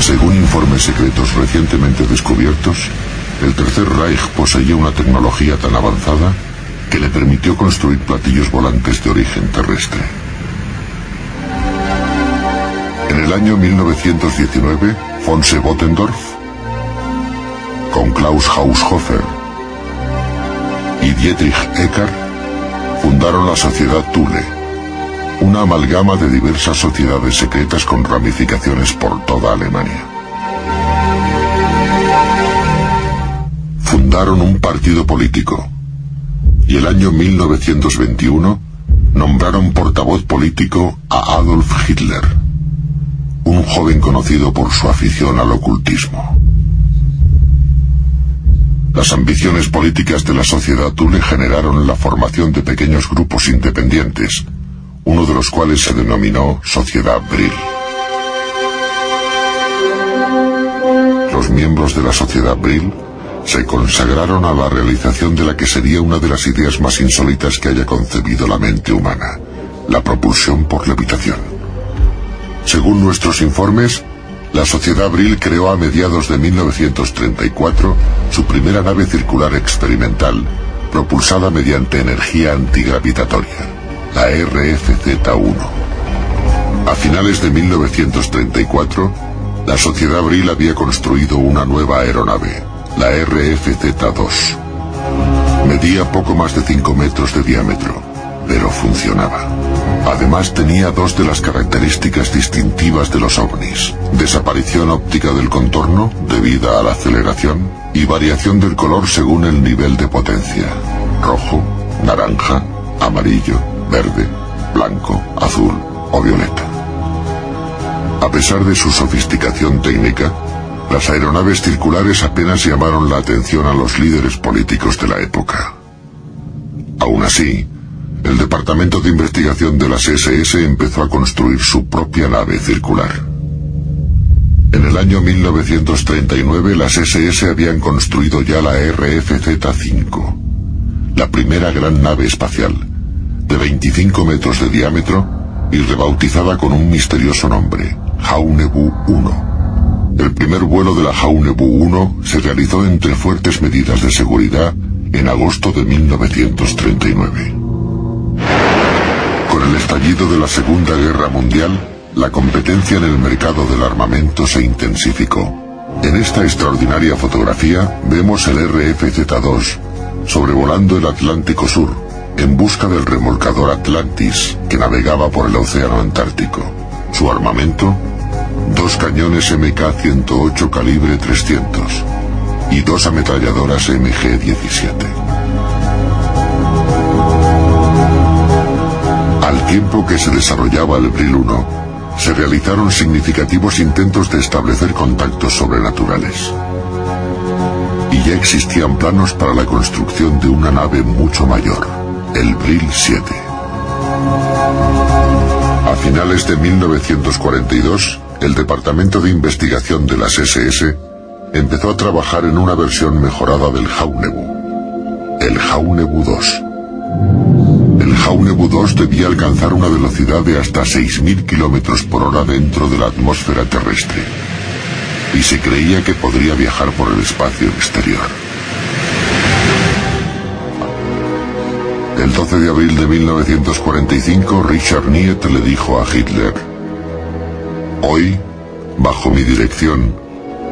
[SPEAKER 2] Según informes secretos recientemente descubiertos, el Tercer Reich poseía una tecnología tan avanzada que le permitió construir platillos volantes de origen terrestre. En el año 1919, von Bottendorf, con Klaus Haushofer y Dietrich Eckart, fundaron la Sociedad Thule, una amalgama de diversas sociedades secretas con ramificaciones por toda Alemania. Fundaron un partido político y el año 1921 nombraron portavoz político a Adolf Hitler un joven conocido por su afición al ocultismo. Las ambiciones políticas de la sociedad Thule generaron la formación de pequeños grupos independientes, uno de los cuales se denominó Sociedad Brill. Los miembros de la Sociedad Brill se consagraron a la realización de la que sería una de las ideas más insólitas que haya concebido la mente humana, la propulsión por levitación. Según nuestros informes, la Sociedad Brill creó a mediados de 1934 su primera nave circular experimental, propulsada mediante energía antigravitatoria, la RFZ-1. A finales de 1934, la Sociedad Brill había construido una nueva aeronave, la RFZ-2. Medía poco más de 5 metros de diámetro, pero funcionaba. Además tenía dos de las características distintivas de los ovnis. Desaparición óptica del contorno debida a la aceleración y variación del color según el nivel de potencia. Rojo, naranja, amarillo, verde, blanco, azul o violeta. A pesar de su sofisticación técnica, las aeronaves circulares apenas llamaron la atención a los líderes políticos de la época. Aún así, el Departamento de Investigación de las SS empezó a construir su propia nave circular. En el año 1939 las SS habían construido ya la RFZ-5, la primera gran nave espacial, de 25 metros de diámetro y rebautizada con un misterioso nombre, Jaunebu 1. El primer vuelo de la Jaunebu 1 se realizó entre fuertes medidas de seguridad en agosto de 1939. El estallido de la Segunda Guerra Mundial, la competencia en el mercado del armamento se intensificó. En esta extraordinaria fotografía vemos el RFZ-2 sobrevolando el Atlántico Sur en busca del remolcador Atlantis que navegaba por el Océano Antártico. Su armamento, dos cañones MK-108 calibre 300 y dos ametralladoras MG-17. Tiempo que se desarrollaba el Brill 1, se realizaron significativos intentos de establecer contactos sobrenaturales. Y ya existían planos para la construcción de una nave mucho mayor, el Brill 7. A finales de 1942, el Departamento de Investigación de las SS empezó a trabajar en una versión mejorada del Jaunebu, el Jaunebu 2. El Jaunebu 2 debía alcanzar una velocidad de hasta 6.000 kilómetros por hora dentro de la atmósfera terrestre y se creía que podría viajar por el espacio exterior. El 12 de abril de 1945, Richard Niet le dijo a Hitler, Hoy, bajo mi dirección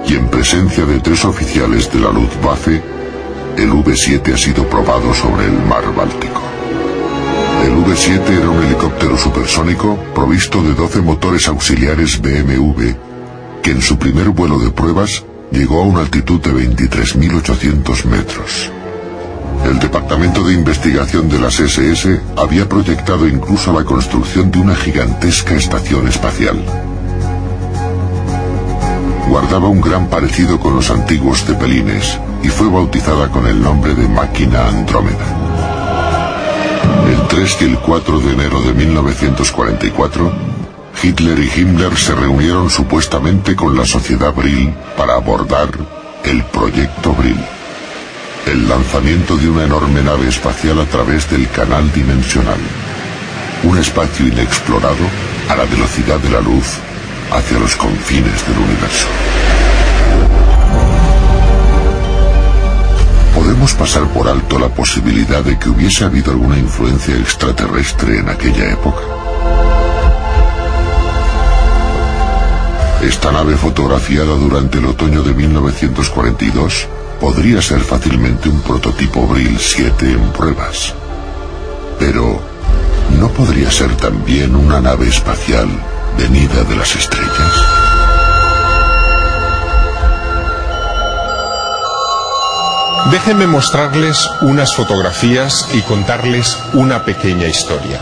[SPEAKER 2] y en presencia de tres oficiales de la Luftwaffe, el V-7 ha sido probado sobre el mar Báltico. El V-7 era un helicóptero supersónico provisto de 12 motores auxiliares BMW que en su primer vuelo de pruebas llegó a una altitud de 23.800 metros. El Departamento de Investigación de las SS había proyectado incluso la construcción de una gigantesca estación espacial. Guardaba un gran parecido con los antiguos cepelines y fue bautizada con el nombre de Máquina Andrómeda. El 3 y el 4 de enero de 1944, Hitler y Himmler se reunieron supuestamente con la sociedad Brill para abordar el proyecto Brill el lanzamiento de una enorme nave espacial a través del canal dimensional. Un espacio inexplorado a la velocidad de la luz hacia los confines del universo. Podemos pasar por alto la posibilidad de que hubiese habido alguna influencia extraterrestre en aquella época. Esta nave fotografiada durante el otoño de 1942 podría ser fácilmente un prototipo Brill 7 en pruebas. Pero, ¿no podría ser también una nave espacial venida de las estrellas?
[SPEAKER 1] Déjenme mostrarles unas fotografías y contarles una pequeña historia.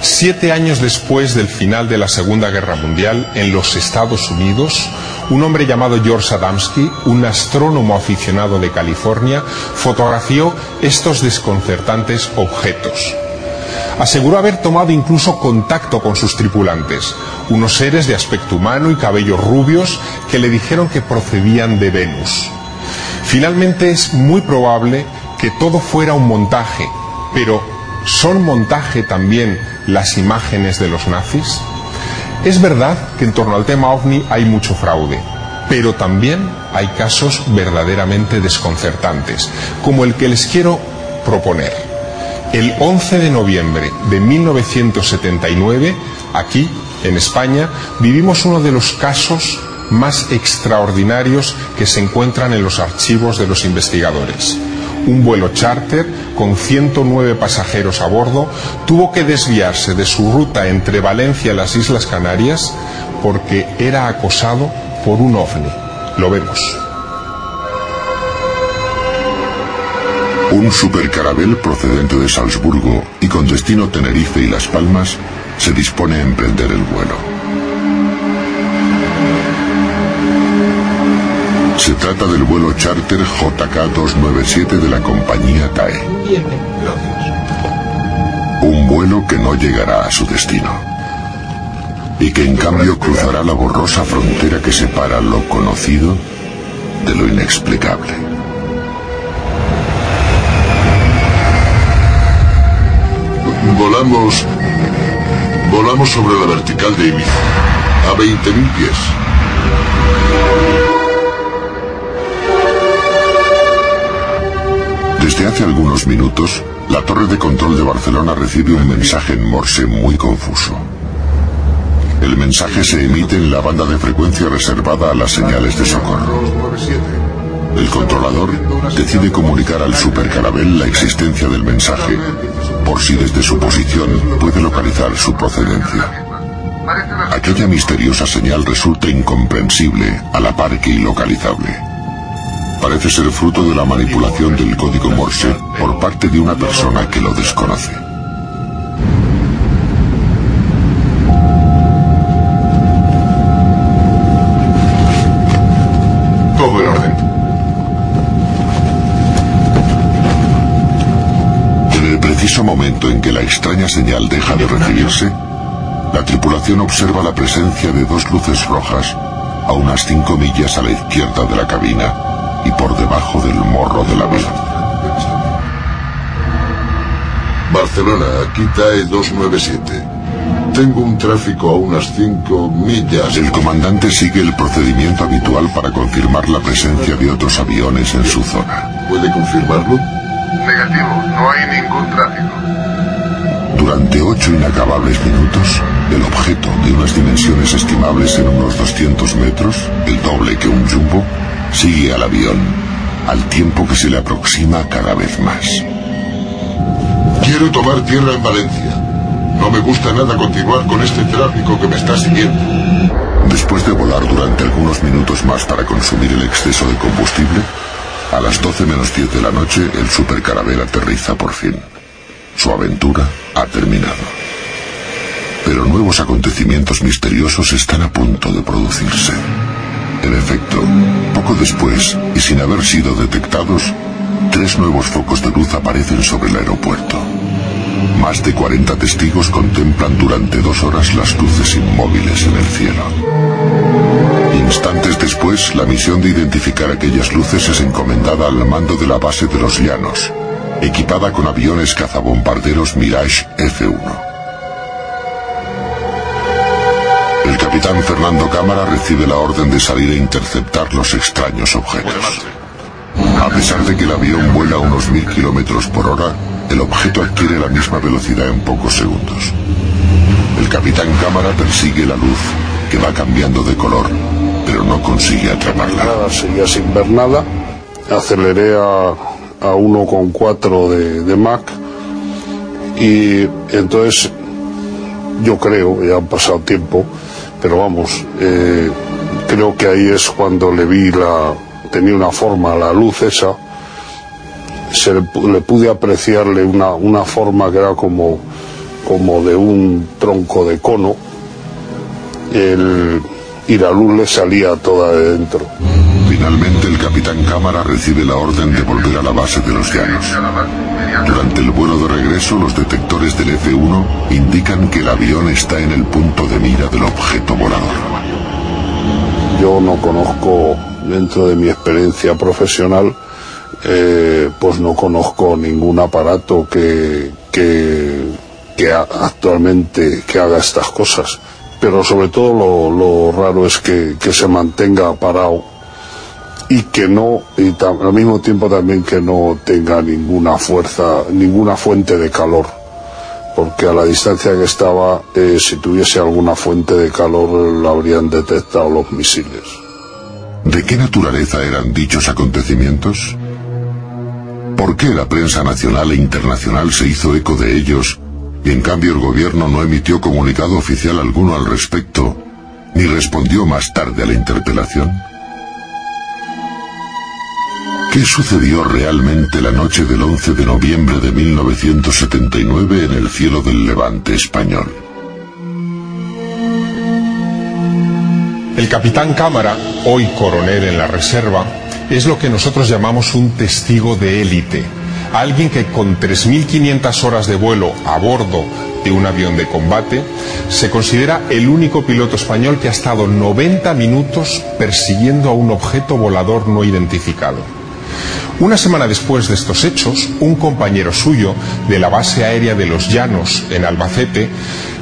[SPEAKER 1] Siete años después del final de la Segunda Guerra Mundial, en los Estados Unidos, un hombre llamado George Adamski, un astrónomo aficionado de California, fotografió estos desconcertantes objetos. Aseguró haber tomado incluso contacto con sus tripulantes, unos seres de aspecto humano y cabellos rubios que le dijeron que procedían de Venus. Finalmente es muy probable que todo fuera un montaje, pero ¿son montaje también las imágenes de los nazis? Es verdad que en torno al tema ovni hay mucho fraude, pero también hay casos verdaderamente desconcertantes, como el que les quiero proponer. El 11 de noviembre de 1979, aquí, en España, vivimos uno de los casos más extraordinarios que se encuentran en los archivos de los investigadores un vuelo charter con 109 pasajeros a bordo, tuvo que desviarse de su ruta entre Valencia y las Islas Canarias porque era acosado por un ovni. Lo vemos.
[SPEAKER 2] Un supercarabel procedente de Salzburgo y con destino Tenerife y Las Palmas se dispone a emprender el vuelo. Se trata del vuelo charter JK297 de la compañía TAE. Un vuelo que no llegará a su destino. Y que en cambio cruzará la borrosa frontera que separa lo conocido de lo inexplicable.
[SPEAKER 10] Volamos. Volamos sobre la vertical de Ibiza, a 20.000 pies.
[SPEAKER 2] Desde hace algunos minutos, la torre de control de Barcelona recibe un mensaje en Morse muy confuso. El mensaje se emite en la banda de frecuencia reservada a las señales de socorro. El controlador decide comunicar al supercarabel la existencia del mensaje, por si desde su posición puede localizar su procedencia. Aquella misteriosa señal resulta incomprensible a la par que ilocalizable parece ser fruto de la manipulación del código Morse por parte de una persona que lo desconoce. Todo en orden. En el preciso momento en que la extraña señal deja de recibirse, la tripulación observa la presencia de dos luces rojas a unas 5 millas a la izquierda de la cabina y por debajo del morro del avión.
[SPEAKER 10] Barcelona, aquí TAE 297. Tengo un tráfico a unas 5 millas.
[SPEAKER 2] El comandante sigue el procedimiento habitual para confirmar la presencia de otros aviones en su zona.
[SPEAKER 10] ¿Puede confirmarlo?
[SPEAKER 9] Negativo, no hay ningún tráfico.
[SPEAKER 2] Durante ocho inacabables minutos, el objeto de unas dimensiones estimables en unos 200 metros, el doble que un jumbo, sigue al avión, al tiempo que se le aproxima cada vez más.
[SPEAKER 10] Quiero tomar tierra en Valencia. No me gusta nada continuar con este tráfico que me está siguiendo.
[SPEAKER 2] Después de volar durante algunos minutos más para consumir el exceso de combustible, a las 12 menos 10 de la noche el supercarabel aterriza por fin. Su aventura ha terminado. Pero nuevos acontecimientos misteriosos están a punto de producirse. En efecto, poco después, y sin haber sido detectados, tres nuevos focos de luz aparecen sobre el aeropuerto. Más de 40 testigos contemplan durante dos horas las luces inmóviles en el cielo. Instantes después, la misión de identificar aquellas luces es encomendada al mando de la base de los Llanos, equipada con aviones cazabombarderos Mirage F-1. El capitán Fernando Cámara recibe la orden de salir a interceptar los extraños objetos. A pesar de que el avión vuela a unos mil kilómetros por hora, el objeto adquiere la misma velocidad en pocos segundos. El capitán Cámara persigue la luz, que va cambiando de color, pero no consigue atraparla.
[SPEAKER 9] Nada, seguía sin ver nada. Aceleré a, a 1,4 de, de Mach y entonces yo creo, ya han pasado tiempo, pero vamos, eh, creo que ahí es cuando le vi la, tenía una forma, la luz esa, se le, le pude apreciarle una, una forma que era como, como de un tronco de cono, el, y la luz le salía toda de dentro.
[SPEAKER 2] Finalmente el capitán Cámara recibe la orden de volver a la base de los llanos. Durante el vuelo de regreso, los detectores del F-1 indican que el avión está en el punto de mira del objeto volador.
[SPEAKER 9] Yo no conozco, dentro de mi experiencia profesional, eh, pues no conozco ningún aparato que, actualmente que haga estas cosas. Pero sobre todo lo, raro es que se mantenga parado y que no, y al mismo tiempo también que no tenga ninguna fuerza, ninguna fuente de calor. Porque a la distancia que estaba, eh, si tuviese alguna fuente de calor, la habrían detectado los misiles.
[SPEAKER 2] ¿De qué naturaleza eran dichos acontecimientos? ¿Por qué la prensa nacional e internacional se hizo eco de ellos y en cambio el gobierno no emitió comunicado oficial alguno al respecto ni respondió más tarde a la interpelación? ¿Qué sucedió realmente la noche del 11 de noviembre de 1979 en el cielo del levante español?
[SPEAKER 1] El capitán Cámara, hoy coronel en la reserva, es lo que nosotros llamamos un testigo de élite. Alguien que con 3.500 horas de vuelo a bordo de un avión de combate se considera el único piloto español que ha estado 90 minutos persiguiendo a un objeto volador no identificado. Una semana después de estos hechos, un compañero suyo de la base aérea de los Llanos, en Albacete,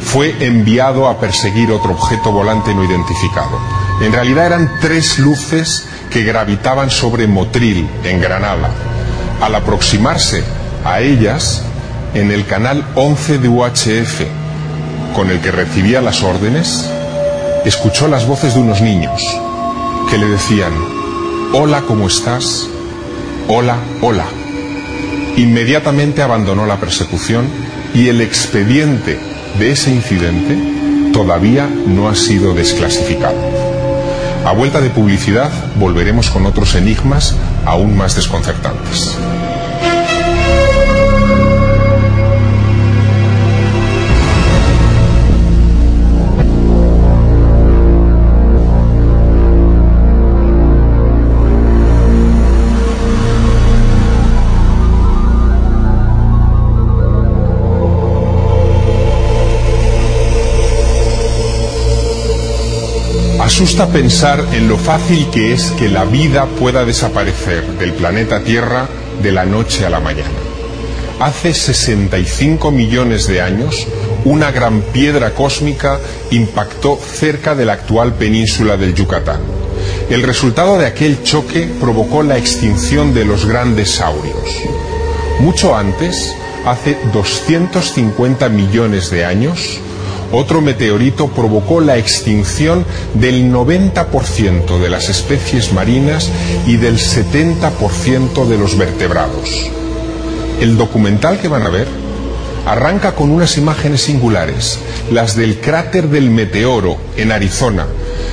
[SPEAKER 1] fue enviado a perseguir otro objeto volante no identificado. En realidad eran tres luces que gravitaban sobre Motril, en Granada. Al aproximarse a ellas, en el canal 11 de UHF, con el que recibía las órdenes, escuchó las voces de unos niños que le decían, hola, ¿cómo estás? Hola, hola. Inmediatamente abandonó la persecución y el expediente de ese incidente todavía no ha sido desclasificado. A vuelta de publicidad volveremos con otros enigmas aún más desconcertantes. Asusta pensar en lo fácil que es que la vida pueda desaparecer del planeta Tierra de la noche a la mañana. Hace 65 millones de años, una gran piedra cósmica impactó cerca de la actual península del Yucatán. El resultado de aquel choque provocó la extinción de los grandes saurios. Mucho antes, hace 250 millones de años, otro meteorito provocó la extinción del 90% de las especies marinas y del 70% de los vertebrados. El documental que van a ver arranca con unas imágenes singulares, las del cráter del meteoro en Arizona.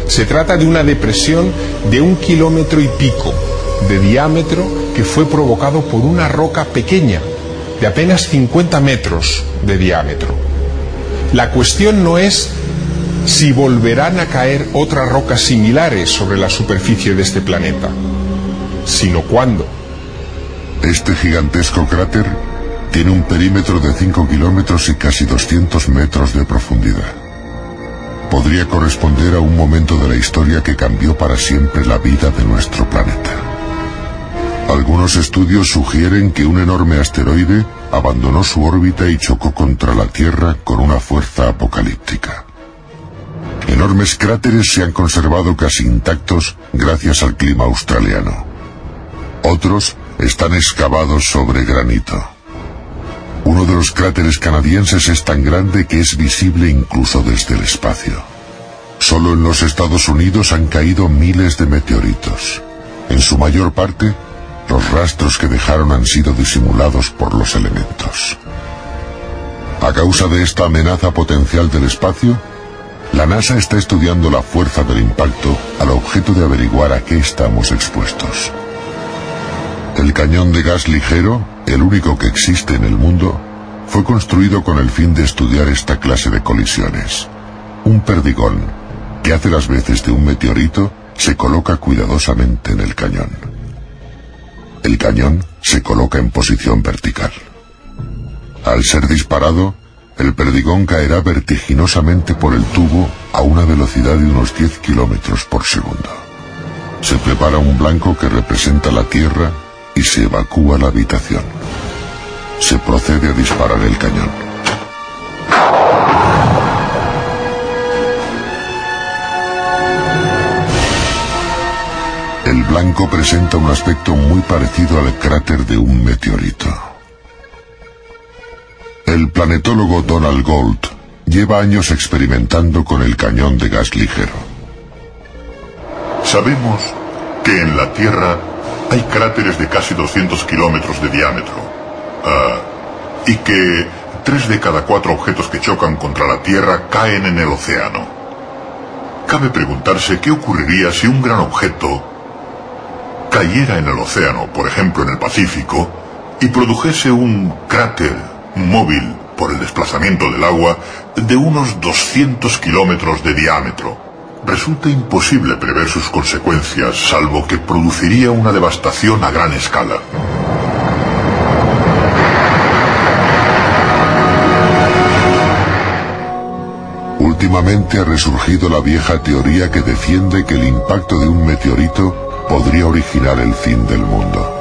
[SPEAKER 1] Se trata de una depresión de un kilómetro y pico de diámetro que fue provocado por una roca pequeña, de apenas 50 metros de diámetro. La cuestión no es si volverán a caer otras rocas similares sobre la superficie de este planeta, sino cuándo.
[SPEAKER 2] Este gigantesco cráter tiene un perímetro de 5 kilómetros y casi 200 metros de profundidad. Podría corresponder a un momento de la historia que cambió para siempre la vida de nuestro planeta. Algunos estudios sugieren que un enorme asteroide abandonó su órbita y chocó contra la Tierra con una fuerza apocalíptica. Enormes cráteres se han conservado casi intactos gracias al clima australiano. Otros están excavados sobre granito. Uno de los cráteres canadienses es tan grande que es visible incluso desde el espacio. Solo en los Estados Unidos han caído miles de meteoritos. En su mayor parte, los rastros que dejaron han sido disimulados por los elementos. A causa de esta amenaza potencial del espacio, la NASA está estudiando la fuerza del impacto al objeto de averiguar a qué estamos expuestos. El cañón de gas ligero, el único que existe en el mundo, fue construido con el fin de estudiar esta clase de colisiones. Un perdigón, que hace las veces de un meteorito, se coloca cuidadosamente en el cañón. El cañón se coloca en posición vertical. Al ser disparado, el perdigón caerá vertiginosamente por el tubo a una velocidad de unos 10 kilómetros por segundo. Se prepara un blanco que representa la Tierra y se evacúa la habitación. Se procede a disparar el cañón. El blanco presenta un aspecto muy parecido al cráter de un meteorito. El planetólogo Donald Gold lleva años experimentando con el cañón de gas ligero.
[SPEAKER 10] Sabemos que en la Tierra hay cráteres de casi 200 kilómetros de diámetro. Ah, y que tres de cada cuatro objetos que chocan contra la Tierra caen en el océano. Cabe preguntarse qué ocurriría si un gran objeto cayera en el océano, por ejemplo en el Pacífico, y produjese un cráter móvil por el desplazamiento del agua de unos 200 kilómetros de diámetro. Resulta imposible prever sus consecuencias, salvo que produciría una devastación a gran escala.
[SPEAKER 2] Últimamente ha resurgido la vieja teoría que defiende que el impacto de un meteorito podría originar el fin del mundo.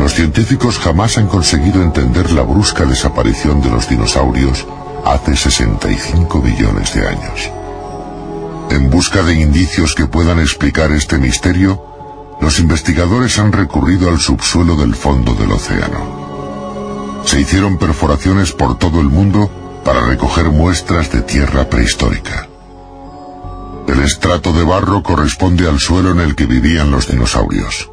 [SPEAKER 2] Los científicos jamás han conseguido entender la brusca desaparición de los dinosaurios hace 65 millones de años. En busca de indicios que puedan explicar este misterio, los investigadores han recurrido al subsuelo del fondo del océano. Se hicieron perforaciones por todo el mundo para recoger muestras de tierra prehistórica. El estrato de barro corresponde al suelo en el que vivían los dinosaurios.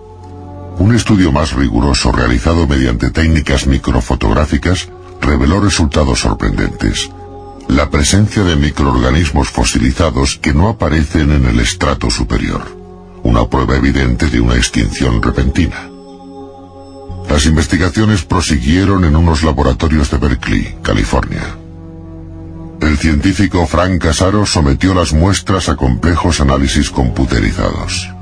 [SPEAKER 2] Un estudio más riguroso realizado mediante técnicas microfotográficas reveló resultados sorprendentes. La presencia de microorganismos fosilizados que no aparecen en el estrato superior. Una prueba evidente de una extinción repentina. Las investigaciones prosiguieron en unos laboratorios de Berkeley, California. El científico Frank Casaro sometió las muestras a complejos análisis computerizados.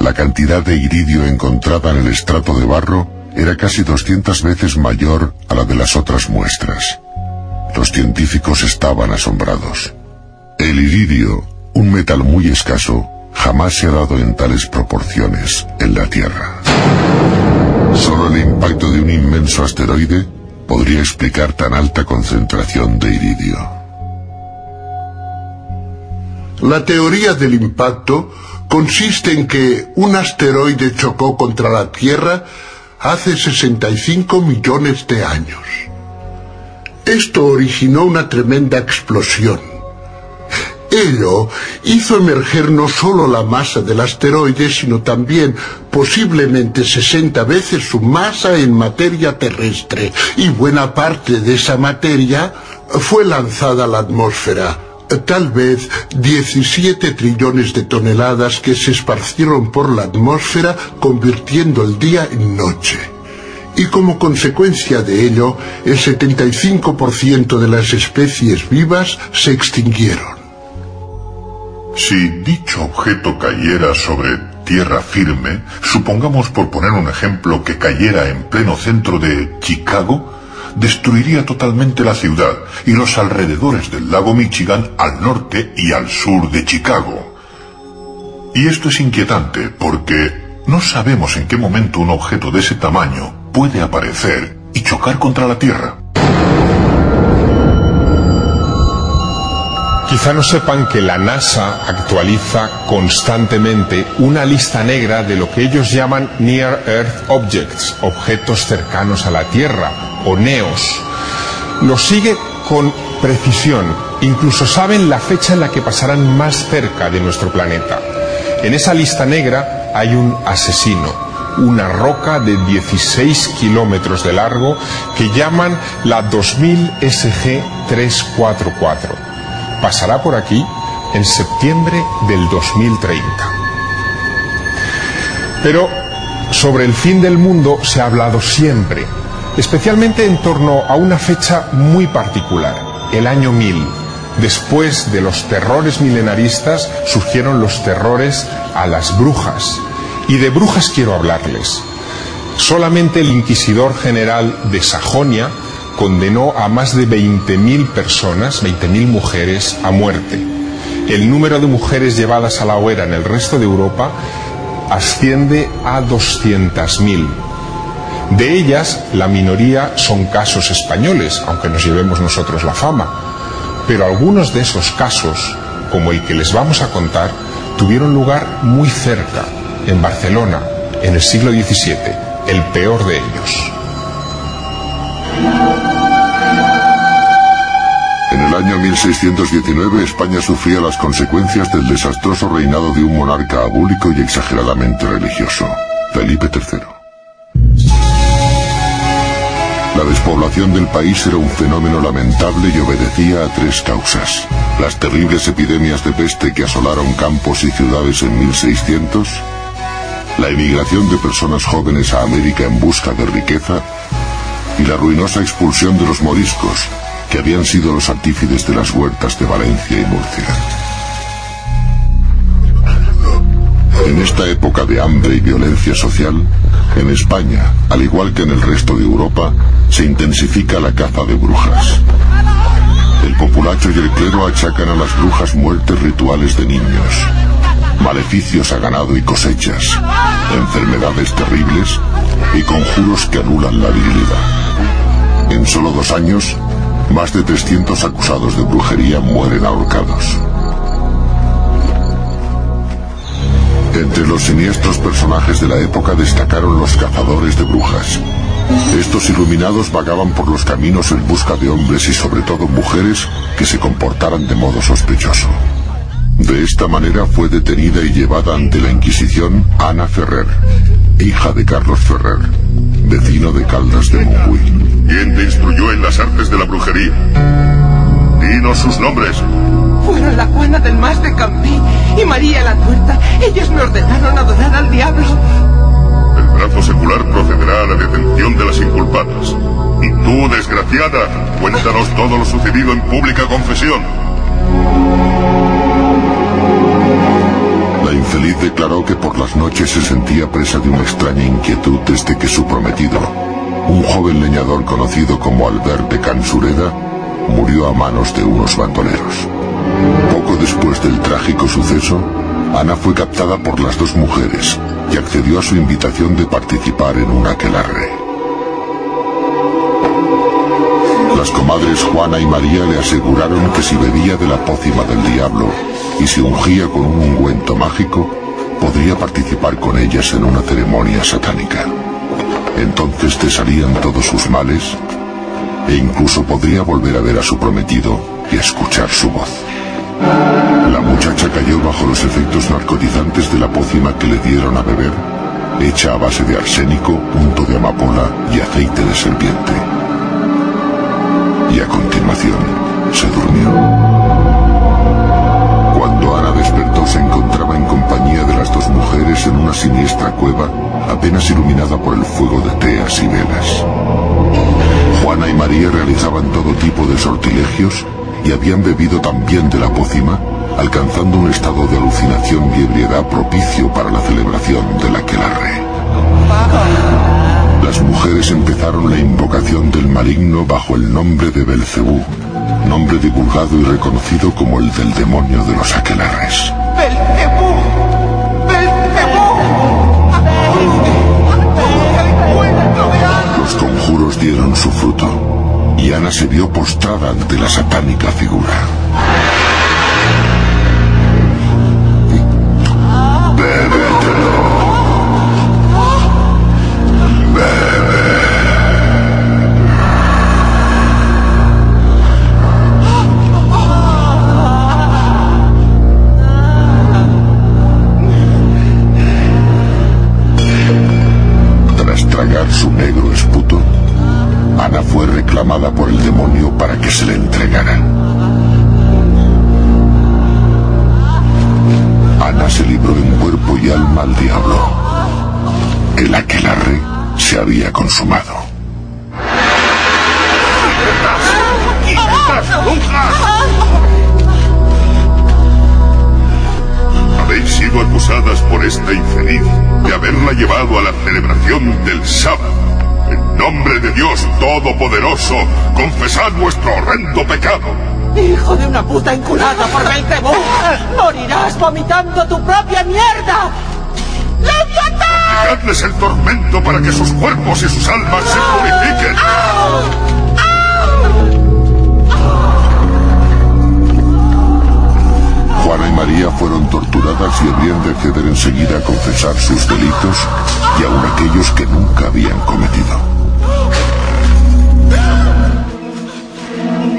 [SPEAKER 2] La cantidad de iridio encontrada en el estrato de barro era casi 200 veces mayor a la de las otras muestras. Los científicos estaban asombrados. El iridio, un metal muy escaso, jamás se ha dado en tales proporciones en la Tierra. Solo el impacto de un inmenso asteroide podría explicar tan alta concentración de iridio.
[SPEAKER 11] La teoría del impacto consiste en que un asteroide chocó contra la Tierra hace 65 millones de años. Esto originó una tremenda explosión. Ello hizo emerger no solo la masa del asteroide, sino también posiblemente 60 veces su masa en materia terrestre, y buena parte de esa materia fue lanzada a la atmósfera. Tal vez 17 trillones de toneladas que se esparcieron por la atmósfera convirtiendo el día en noche y como consecuencia de ello, el 75% de las especies vivas se extinguieron.
[SPEAKER 10] Si dicho objeto cayera sobre tierra firme, supongamos por poner un ejemplo que cayera en pleno centro de Chicago, destruiría totalmente la ciudad y los alrededores del lago Michigan al norte y al sur de Chicago. Y esto es inquietante porque no sabemos en qué momento un objeto de ese tamaño puede aparecer y chocar contra la Tierra.
[SPEAKER 1] Quizá no sepan que la NASA actualiza constantemente una lista negra de lo que ellos llaman Near Earth Objects, objetos cercanos a la Tierra, o NEOS. Lo sigue con precisión, incluso saben la fecha en la que pasarán más cerca de nuestro planeta. En esa lista negra hay un asesino, una roca de 16 kilómetros de largo que llaman la 2000 SG 344 pasará por aquí en septiembre del 2030. Pero sobre el fin del mundo se ha hablado siempre, especialmente en torno a una fecha muy particular, el año 1000. Después de los terrores milenaristas surgieron los terrores a las brujas. Y de brujas quiero hablarles. Solamente el inquisidor general de Sajonia condenó a más de 20.000 personas, 20.000 mujeres, a muerte. El número de mujeres llevadas a la hoguera en el resto de Europa asciende a 200.000. De ellas, la minoría son casos españoles, aunque nos llevemos nosotros la fama. Pero algunos de esos casos, como el que les vamos a contar, tuvieron lugar muy cerca, en Barcelona, en el siglo XVII, el peor de ellos.
[SPEAKER 2] 1619 España sufría las consecuencias del desastroso reinado de un monarca abúlico y exageradamente religioso, Felipe III. La despoblación del país era un fenómeno lamentable y obedecía a tres causas. Las terribles epidemias de peste que asolaron campos y ciudades en 1600, la emigración de personas jóvenes a América en busca de riqueza y la ruinosa expulsión de los moriscos, que habían sido los artífices de las huertas de Valencia y Murcia. En esta época de hambre y violencia social, en España, al igual que en el resto de Europa, se intensifica la caza de brujas. El populacho y el clero achacan a las brujas muertes rituales de niños, maleficios a ganado y cosechas, enfermedades terribles y conjuros que anulan la virilidad. En solo dos años, más de 300 acusados de brujería mueren ahorcados. Entre los siniestros personajes de la época destacaron los cazadores de brujas. Estos iluminados vagaban por los caminos en busca de hombres y sobre todo mujeres que se comportaran de modo sospechoso. De esta manera fue detenida y llevada ante la Inquisición Ana Ferrer, hija de Carlos Ferrer, vecino de Caldas de Montbui.
[SPEAKER 10] ¿Quién te instruyó en las artes de la brujería? Dinos sus nombres.
[SPEAKER 12] Fueron la Juana del Mas de Campí y María la Tuerta. Ellas me ordenaron adorar al diablo.
[SPEAKER 10] El brazo secular procederá a la detención de las inculpadas. Y tú, desgraciada, cuéntanos todo lo sucedido en pública confesión.
[SPEAKER 2] La infeliz declaró que por las noches se sentía presa de una extraña inquietud desde que su prometido, un joven leñador conocido como Albert Cansureda, murió a manos de unos bandoleros. Poco después del trágico suceso, Ana fue captada por las dos mujeres y accedió a su invitación de participar en un aquelarre. Las comadres Juana y María le aseguraron que si bebía de la pócima del diablo y se ungía con un ungüento mágico, podría participar con ellas en una ceremonia satánica. Entonces cesarían todos sus males e incluso podría volver a ver a su prometido y escuchar su voz. La muchacha cayó bajo los efectos narcotizantes de la pócima que le dieron a beber, hecha a base de arsénico, punto de amapola y aceite de serpiente. Y a continuación se durmió. Se encontraba en compañía de las dos mujeres en una siniestra cueva apenas iluminada por el fuego de teas y velas. Juana y María realizaban todo tipo de sortilegios y habían bebido también de la pócima, alcanzando un estado de alucinación y ebriedad propicio para la celebración del aquelarre. Empezaron la invocación del maligno bajo el nombre de Belcebú, nombre divulgado y reconocido como el del demonio de los aquelarres.
[SPEAKER 12] ¡Belcebú!
[SPEAKER 2] Los conjuros dieron su fruto y Ana se vio postrada ante la satánica figura. Al diablo. El aquelarre se había consumado.
[SPEAKER 10] Habéis sido acusadas por esta infeliz de haberla llevado a la celebración del sábado. En nombre de Dios Todopoderoso, confesad vuestro horrendo pecado.
[SPEAKER 12] ¡Hijo de una puta enculada por Belcebú! ¡Morirás vomitando tu propia mierda!
[SPEAKER 10] Dejadles el tormento para que sus cuerpos y sus almas se purifiquen.
[SPEAKER 2] Juana y María fueron torturadas y habrían de acceder enseguida a confesar sus delitos y aun aquellos que nunca habían cometido.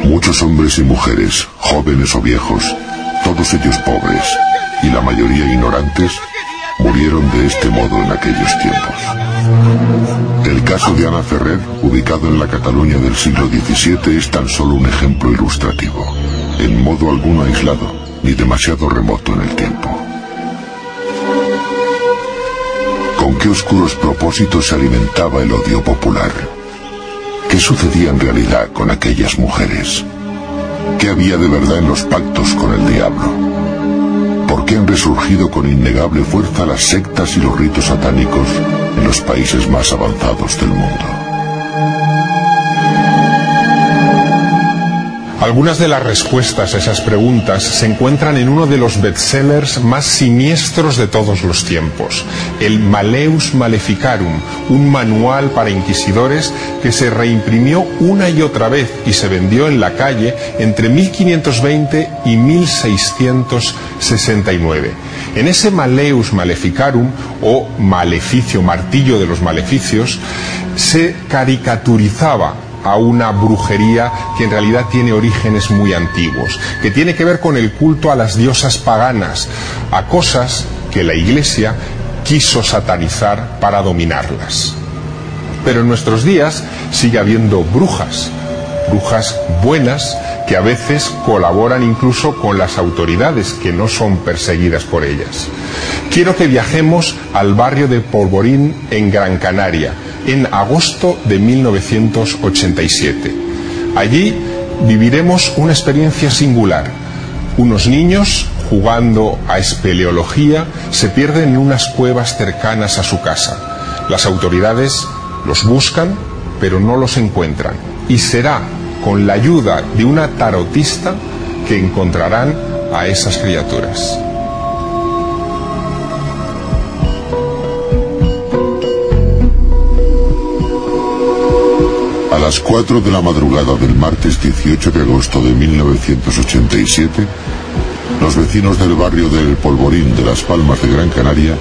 [SPEAKER 2] Muchos hombres y mujeres, jóvenes o viejos, todos ellos pobres y la mayoría ignorantes, murieron de este modo en aquellos tiempos. El caso de Ana Ferrer, ubicado en la Cataluña del siglo XVII, es tan solo un ejemplo ilustrativo, en modo alguno aislado ni demasiado remoto en el tiempo. ¿Con qué oscuros propósitos se alimentaba el odio popular? ¿Qué sucedía en realidad con aquellas mujeres? ¿Qué había de verdad en los pactos con el diablo? ¿Por qué han resurgido con innegable fuerza las sectas y los ritos satánicos en los países más avanzados del mundo?
[SPEAKER 1] Algunas de las respuestas a esas preguntas se encuentran en uno de los bestsellers más siniestros de todos los tiempos, el Maleus Maleficarum, un manual para inquisidores que se reimprimió una y otra vez y se vendió en la calle entre 1520 y 1669. En ese Maleus Maleficarum, o maleficio, martillo de los maleficios, se caricaturizaba a una brujería que en realidad tiene orígenes muy antiguos, que tiene que ver con el culto a las diosas paganas, a cosas que la Iglesia quiso satanizar para dominarlas. Pero en nuestros días sigue habiendo brujas, brujas buenas que a veces colaboran incluso con las autoridades que no son perseguidas por ellas. Quiero que viajemos al barrio de Polvorín en Gran Canaria en agosto de 1987. Allí viviremos una experiencia singular. Unos niños jugando a espeleología se pierden en unas cuevas cercanas a su casa. Las autoridades los buscan, pero no los encuentran. Y será con la ayuda de una tarotista que encontrarán a esas criaturas.
[SPEAKER 2] Las 4 de la madrugada del martes 18 de agosto de 1987, los vecinos del barrio del Polvorín de las Palmas de Gran Canaria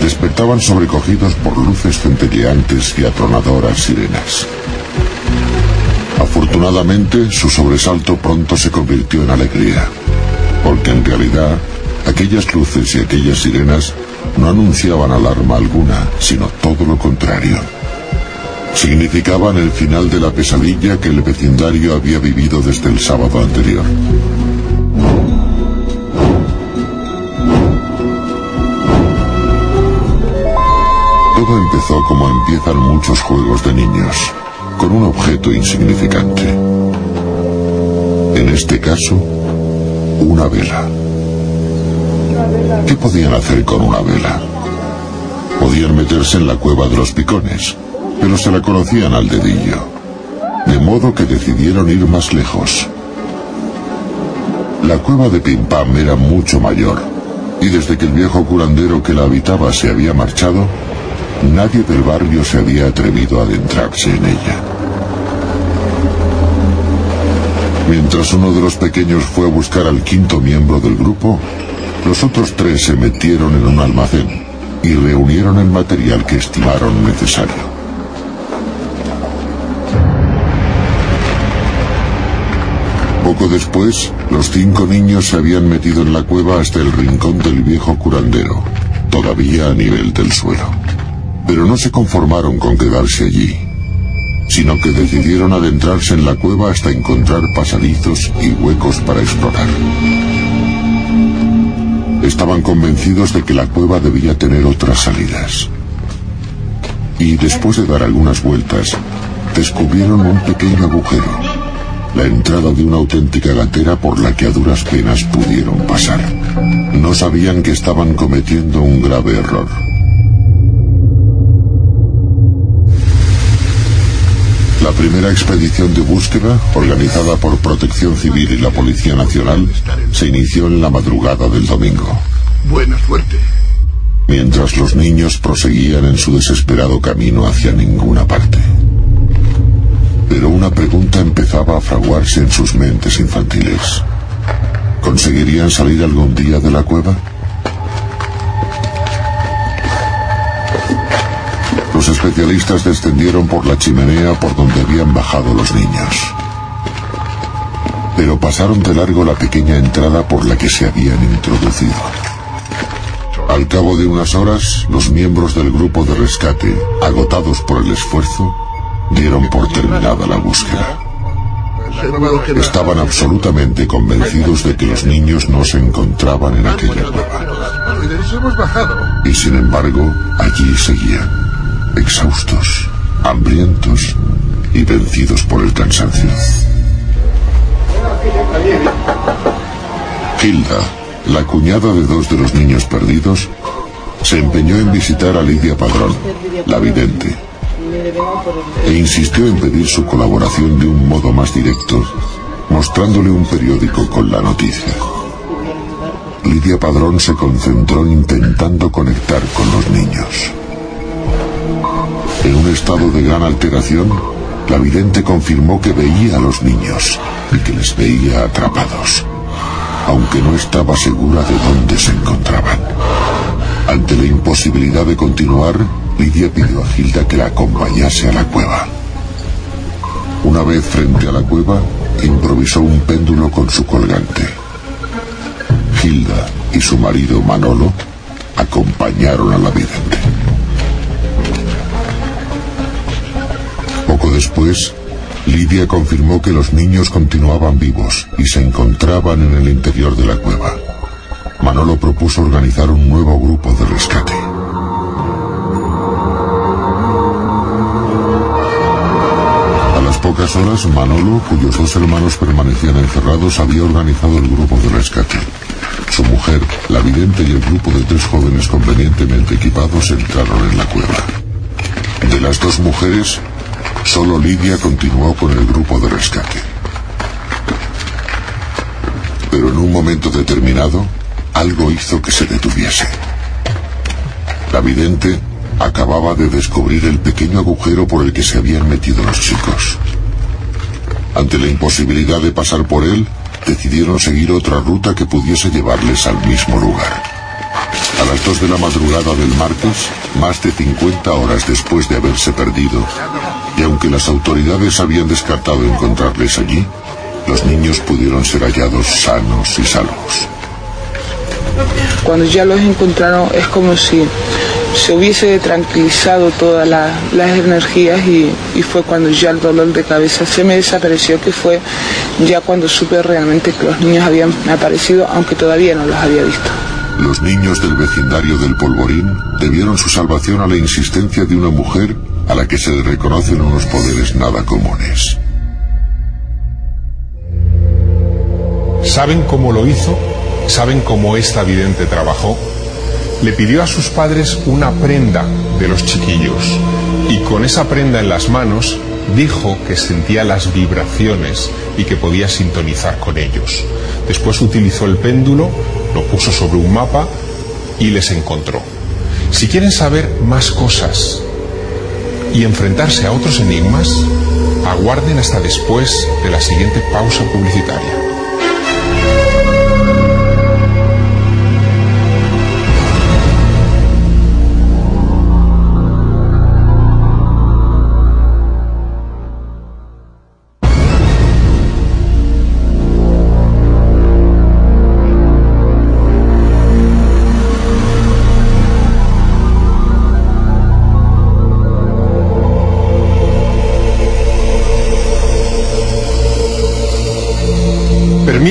[SPEAKER 2] despertaban sobrecogidos por luces centelleantes y atronadoras sirenas. Afortunadamente, su sobresalto pronto se convirtió en alegría, porque en realidad aquellas luces y aquellas sirenas no anunciaban alarma alguna, sino todo lo contrario. Significaban el final de la pesadilla que el vecindario había vivido desde el sábado anterior. Todo empezó como empiezan muchos juegos de niños, con un objeto insignificante. En este caso, una vela. ¿Qué podían hacer con una vela? Podían meterse en la cueva de los picones, pero se la conocían al dedillo. De modo que decidieron ir más lejos. La cueva de Pimpam era mucho mayor, y desde que el viejo curandero que la habitaba se había marchado, Nadie del barrio se había atrevido a adentrarse en ella. Mientras uno de los pequeños fue a buscar al quinto miembro del grupo, los otros tres se metieron en un almacén y reunieron el material que estimaron necesario. Poco después, los cinco niños se habían metido en la cueva hasta el rincón del viejo curandero, todavía a nivel del suelo. Pero no se conformaron con quedarse allí, sino que decidieron adentrarse en la cueva hasta encontrar pasadizos y huecos para explorar. Estaban convencidos de que la cueva debía tener otras salidas. Y después de dar algunas vueltas, descubrieron un pequeño agujero, la entrada de una auténtica gatera por la que a duras penas pudieron pasar. No sabían que estaban cometiendo un grave error. La primera expedición de búsqueda, organizada por Protección Civil y la Policía Nacional, se inició en la madrugada del domingo.
[SPEAKER 11] Buena suerte.
[SPEAKER 2] Mientras los niños proseguían en su desesperado camino hacia ninguna parte. Pero una pregunta empezaba a fraguarse en sus mentes infantiles. ¿Conseguirían salir algún día de la cueva? Los especialistas descendieron por la chimenea por donde habían bajado los niños. Pero pasaron de largo la pequeña entrada por la que se habían introducido. Al cabo de unas horas, los miembros del grupo de rescate, agotados por el esfuerzo, dieron por terminada la búsqueda. Estaban absolutamente convencidos de que los niños no se encontraban en aquella cueva. Y sin embargo, allí seguían exhaustos, hambrientos y vencidos por el cansancio. Hilda, la cuñada de dos de los niños perdidos, se empeñó en visitar a Lidia Padrón, la vidente, e insistió en pedir su colaboración de un modo más directo, mostrándole un periódico con la noticia. Lidia Padrón se concentró intentando conectar con los niños. En un estado de gran alteración, la vidente confirmó que veía a los niños y que les veía atrapados, aunque no estaba segura de dónde se encontraban. Ante la imposibilidad de continuar, Lidia pidió a Gilda que la acompañase a la cueva. Una vez frente a la cueva, improvisó un péndulo con su colgante. Gilda y su marido Manolo acompañaron a la vidente. Poco después, Lidia confirmó que los niños continuaban vivos y se encontraban en el interior de la cueva. Manolo propuso organizar un nuevo grupo de rescate. Pocas horas, Manolo, cuyos dos hermanos permanecían encerrados, había organizado el grupo de rescate. Su mujer, la vidente y el grupo de tres jóvenes convenientemente equipados entraron en la cueva. De las dos mujeres, Solo Lidia continuó con el grupo de rescate. Pero en un momento determinado, algo hizo que se detuviese. La vidente acababa de descubrir el pequeño agujero por el que se habían metido los chicos. Ante la imposibilidad de pasar por él, decidieron seguir otra ruta que pudiese llevarles al mismo lugar. A las dos de la madrugada del martes, más de 50 horas después de haberse perdido, y aunque las autoridades habían descartado encontrarles allí, los niños pudieron ser hallados sanos y salvos.
[SPEAKER 4] Cuando ya los encontraron es como si se hubiese tranquilizado todas la- las energías y, y fue cuando ya el dolor de cabeza se me desapareció, que fue ya cuando supe realmente que los niños habían aparecido, aunque todavía no los había visto.
[SPEAKER 2] Los niños del vecindario del Polvorín debieron su salvación a la insistencia de una mujer a la que se le reconocen unos poderes nada comunes.
[SPEAKER 1] ¿Saben cómo lo hizo? ¿Saben cómo esta vidente trabajó? Le pidió a sus padres una prenda de los chiquillos y con esa prenda en las manos dijo que sentía las vibraciones y que podía sintonizar con ellos. Después utilizó el péndulo, lo puso sobre un mapa y les encontró. Si quieren saber más cosas y enfrentarse a otros enigmas, aguarden hasta después de la siguiente pausa publicitaria.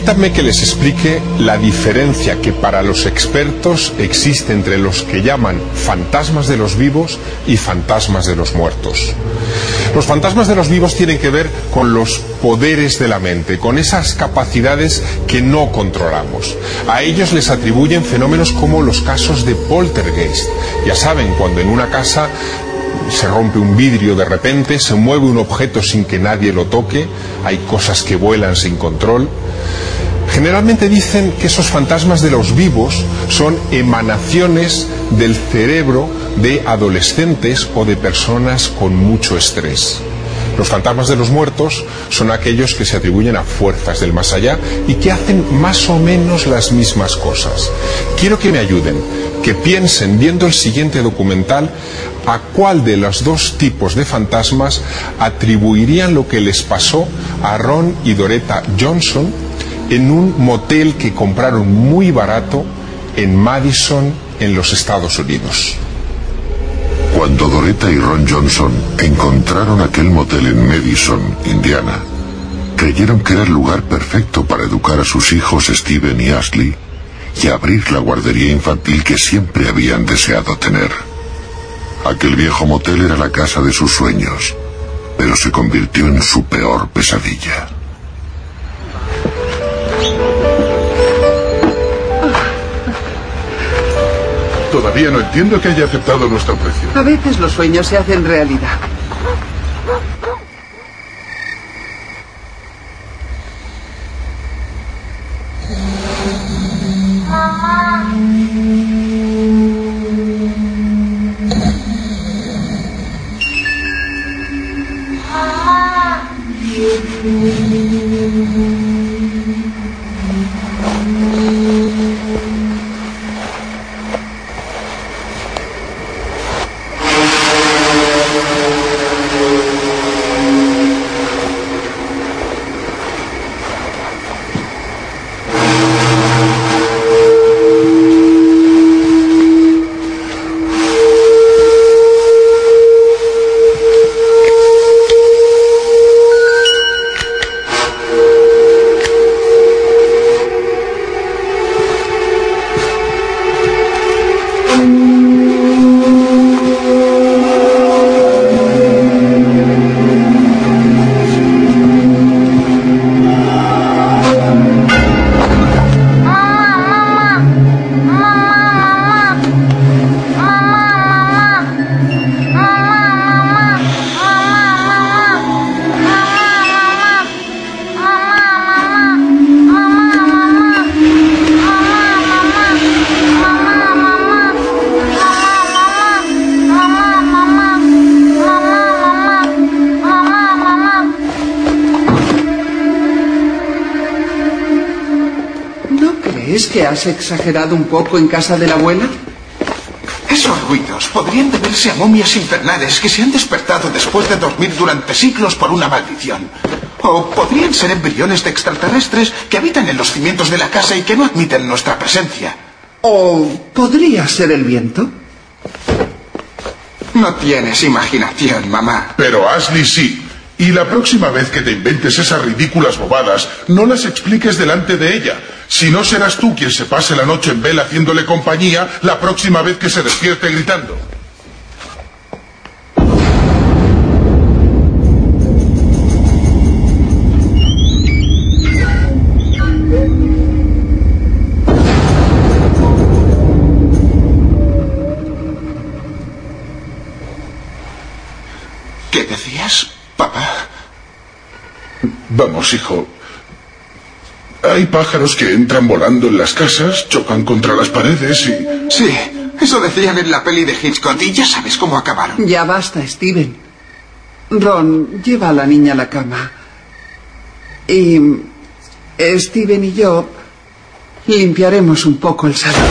[SPEAKER 1] Permítanme que les explique la diferencia que para los expertos existe entre los que llaman fantasmas de los vivos y fantasmas de los muertos. Los fantasmas de los vivos tienen que ver con los poderes de la mente, con esas capacidades que no controlamos. A ellos les atribuyen fenómenos como los casos de poltergeist. Ya saben, cuando en una casa se rompe un vidrio de repente, se mueve un objeto sin que nadie lo toque, hay cosas que vuelan sin control. Generalmente dicen que esos fantasmas de los vivos son emanaciones del cerebro de adolescentes o de personas con mucho estrés. Los fantasmas de los muertos son aquellos que se atribuyen a fuerzas del más allá y que hacen más o menos las mismas cosas. Quiero que me ayuden, que piensen viendo el siguiente documental a cuál de los dos tipos de fantasmas atribuirían lo que les pasó a Ron y Doretta Johnson en un motel que compraron muy barato en Madison, en los Estados Unidos.
[SPEAKER 2] Cuando Doretta y Ron Johnson encontraron aquel motel en Madison, Indiana, creyeron que era el lugar perfecto para educar a sus hijos Steven y Ashley y abrir la guardería infantil que siempre habían deseado tener. Aquel viejo motel era la casa de sus sueños, pero se convirtió en su peor pesadilla.
[SPEAKER 11] Todavía no entiendo que haya aceptado nuestro precio.
[SPEAKER 13] A veces los sueños se hacen realidad. Has exagerado un poco en casa de la abuela?
[SPEAKER 14] Esos ruidos podrían deberse a momias infernales que se han despertado después de dormir durante siglos por una maldición. O podrían ser embriones de extraterrestres que habitan en los cimientos de la casa y que no admiten nuestra presencia.
[SPEAKER 13] ¿O podría ser el viento?
[SPEAKER 14] No tienes imaginación, mamá.
[SPEAKER 15] Pero Ashley sí. Y la próxima vez que te inventes esas ridículas bobadas, no las expliques delante de ella. Si no serás tú quien se pase la noche en vela haciéndole compañía la próxima vez que se despierte gritando.
[SPEAKER 14] ¿Qué decías, papá?
[SPEAKER 15] Vamos, hijo. Hay pájaros que entran volando en las casas, chocan contra las paredes y...
[SPEAKER 14] Sí, eso decían en la peli de Hitchcock y ya sabes cómo acabaron.
[SPEAKER 13] Ya basta, Steven. Ron, lleva a la niña a la cama. Y Steven y yo limpiaremos un poco el salón.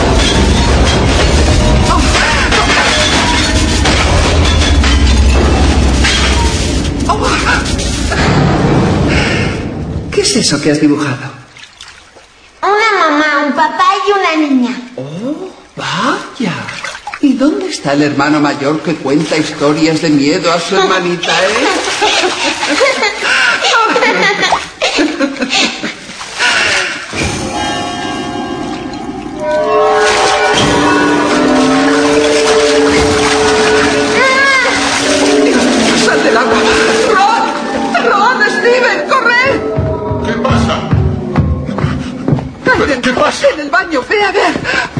[SPEAKER 13] ¿Qué es eso que has dibujado?
[SPEAKER 16] Una mamá, un papá y una niña.
[SPEAKER 13] Oh, vaya. ¿Y dónde está el hermano mayor que cuenta historias de miedo a su hermanita, eh? ¡Sal del agua! ¡Ron! ¡Ron, Steven, corre!
[SPEAKER 15] ¿Qué pasa? ¿Qué pasa?
[SPEAKER 13] En el baño, ve a ver.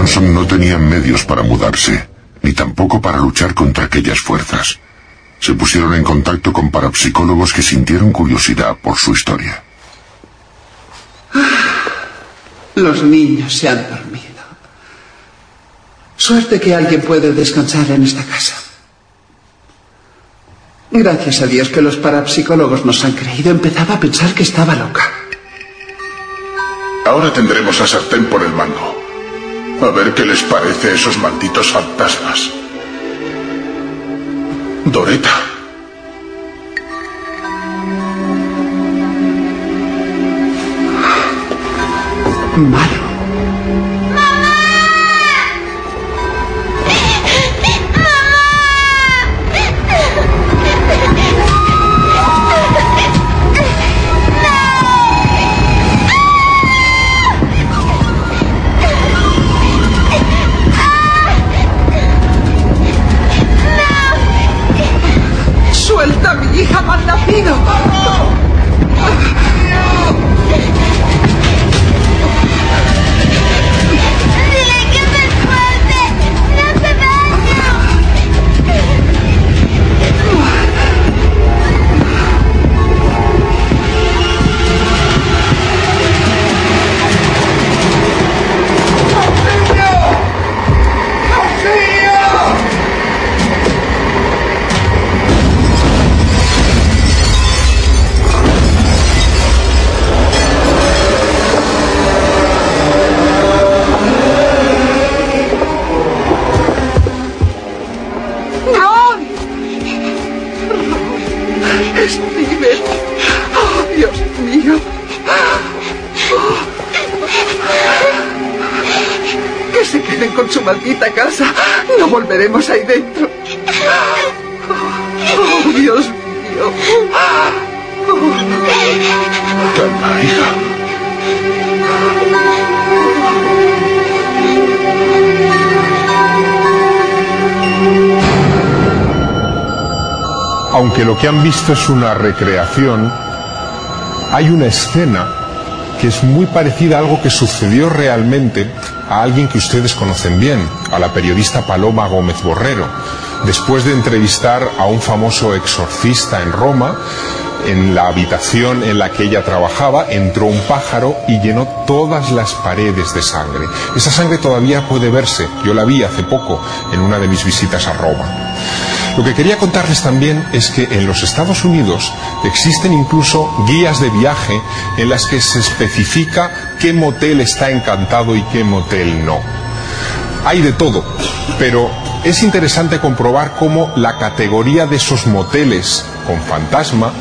[SPEAKER 2] Johnson no tenían medios para mudarse, ni tampoco para luchar contra aquellas fuerzas. Se pusieron en contacto con parapsicólogos que sintieron curiosidad por su historia.
[SPEAKER 13] Los niños se han dormido. Suerte que alguien puede descansar en esta casa. Gracias a Dios que los parapsicólogos nos han creído. Empezaba a pensar que estaba loca.
[SPEAKER 15] Ahora tendremos a sartén por el mango. A ver qué les parece esos malditos fantasmas. Doreta.
[SPEAKER 1] Lo que han visto es una recreación, hay una escena que es muy parecida a algo que sucedió realmente a alguien que ustedes conocen bien, a la periodista Paloma Gómez Borrero. Después de entrevistar a un famoso exorcista en Roma, en la habitación en la que ella trabajaba entró un pájaro y llenó todas las paredes de sangre. Esa sangre todavía puede verse, yo la vi hace poco en una de mis visitas a Roma. Lo que quería contarles también es que en los Estados Unidos existen incluso guías de viaje en las que se especifica qué motel está encantado y qué motel no. Hay de todo, pero es interesante comprobar cómo la categoría de esos moteles con fantasma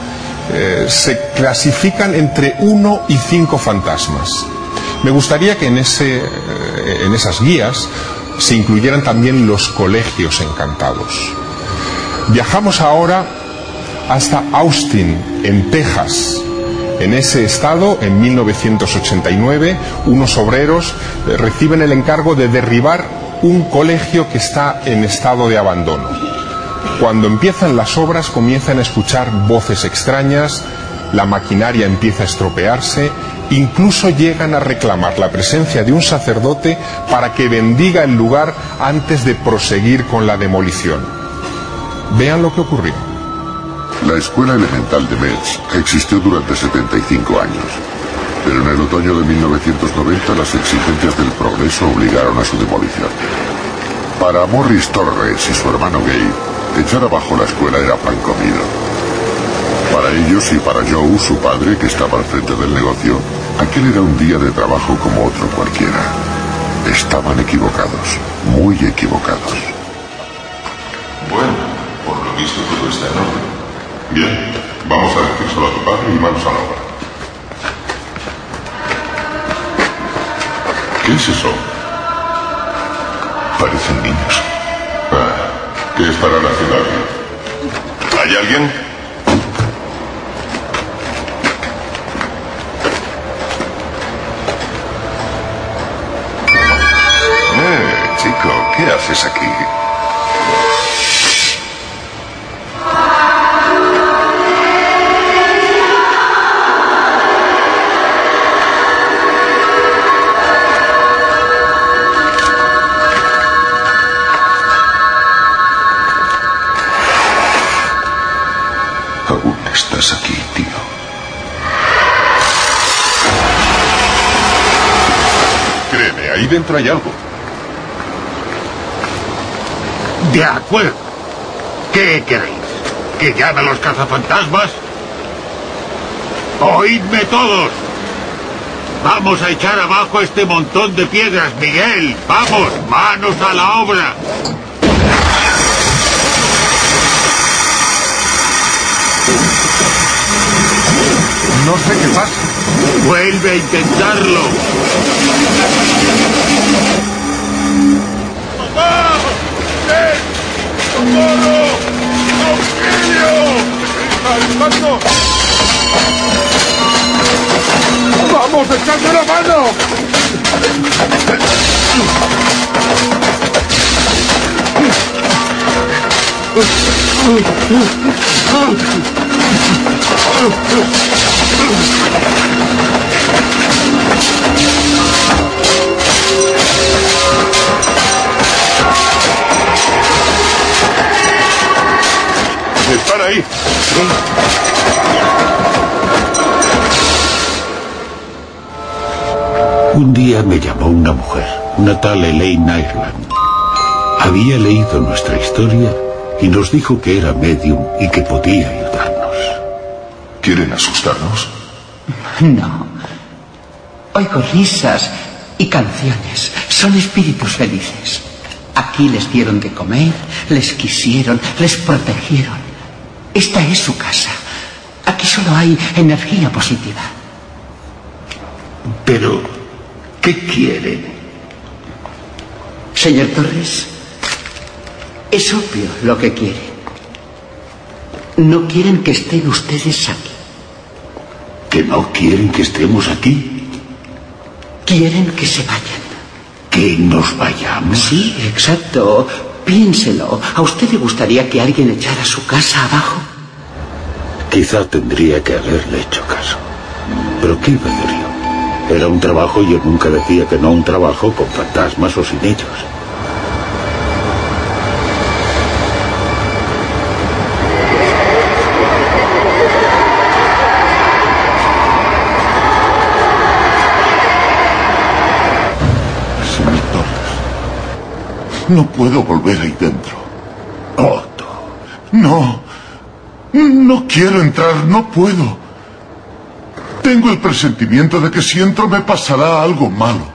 [SPEAKER 1] eh, se clasifican entre uno y cinco fantasmas. Me gustaría que en, ese, eh, en esas guías se incluyeran también los colegios encantados. Viajamos ahora hasta Austin, en Texas. En ese estado, en 1989, unos obreros eh, reciben el encargo de derribar un colegio que está en estado de abandono. Cuando empiezan las obras comienzan a escuchar voces extrañas, la maquinaria empieza a estropearse, incluso llegan a reclamar la presencia de un sacerdote para que bendiga el lugar antes de proseguir con la demolición. Vean lo que ocurrió.
[SPEAKER 2] La escuela elemental de Metz existió durante 75 años, pero en el otoño de 1990 las exigencias del progreso obligaron a su demolición. Para Morris Torres y su hermano Gabe, echar abajo la escuela era pan comido. Para ellos y para Joe, su padre, que estaba al frente del negocio, aquel era un día de trabajo como otro cualquiera. Estaban equivocados, muy equivocados.
[SPEAKER 10] Bueno, por lo visto todo está en orden. Bien, vamos a decírselo a tu padre y manos a la obra. ¿Qué es eso? Parecen niños. Ah, ¿Qué estarán haciendo aquí? ¿Hay alguien? Eh, chico, ¿qué haces aquí? Dentro hay algo.
[SPEAKER 7] De acuerdo. ¿Qué queréis? ¿Que llame a los cazafantasmas? ¡Oídme todos! Vamos a echar abajo este montón de piedras, Miguel. Vamos, manos a la obra.
[SPEAKER 1] No sé qué pasa.
[SPEAKER 7] Vuelve a intentarlo.
[SPEAKER 10] ¡Ven! ¡Socorro! ¡Auxilio!
[SPEAKER 1] ¡Vamos, echadme la mano!
[SPEAKER 10] ¡Están ahí!
[SPEAKER 7] Un día me llamó una mujer, una tal Elaine Ireland. Había leído nuestra historia y nos dijo que era medium y que podía ayudarnos.
[SPEAKER 10] ¿Quieren asustarnos?
[SPEAKER 13] No. Oigo risas y canciones. Son espíritus felices. Aquí les dieron de comer, les quisieron, les protegieron. Esta es su casa. Aquí solo hay energía positiva.
[SPEAKER 7] Pero, ¿qué quieren?
[SPEAKER 13] Señor Torres, es obvio lo que quieren. No quieren que estén ustedes aquí.
[SPEAKER 7] ¿Que no quieren que estemos aquí?
[SPEAKER 13] Quieren que se vayan.
[SPEAKER 7] ¿Que nos vayamos?
[SPEAKER 13] Sí, exacto. Piénselo. ¿A usted le gustaría que alguien echara su casa abajo?
[SPEAKER 7] Quizá tendría que haberle hecho caso. Pero ¿qué iba a hacer yo? Era un trabajo y yo nunca decía que no un trabajo con fantasmas o sin ellos.
[SPEAKER 10] No puedo volver ahí dentro.
[SPEAKER 7] Otto,
[SPEAKER 10] No. No quiero entrar, no puedo. Tengo el presentimiento de que si entro me pasará algo malo.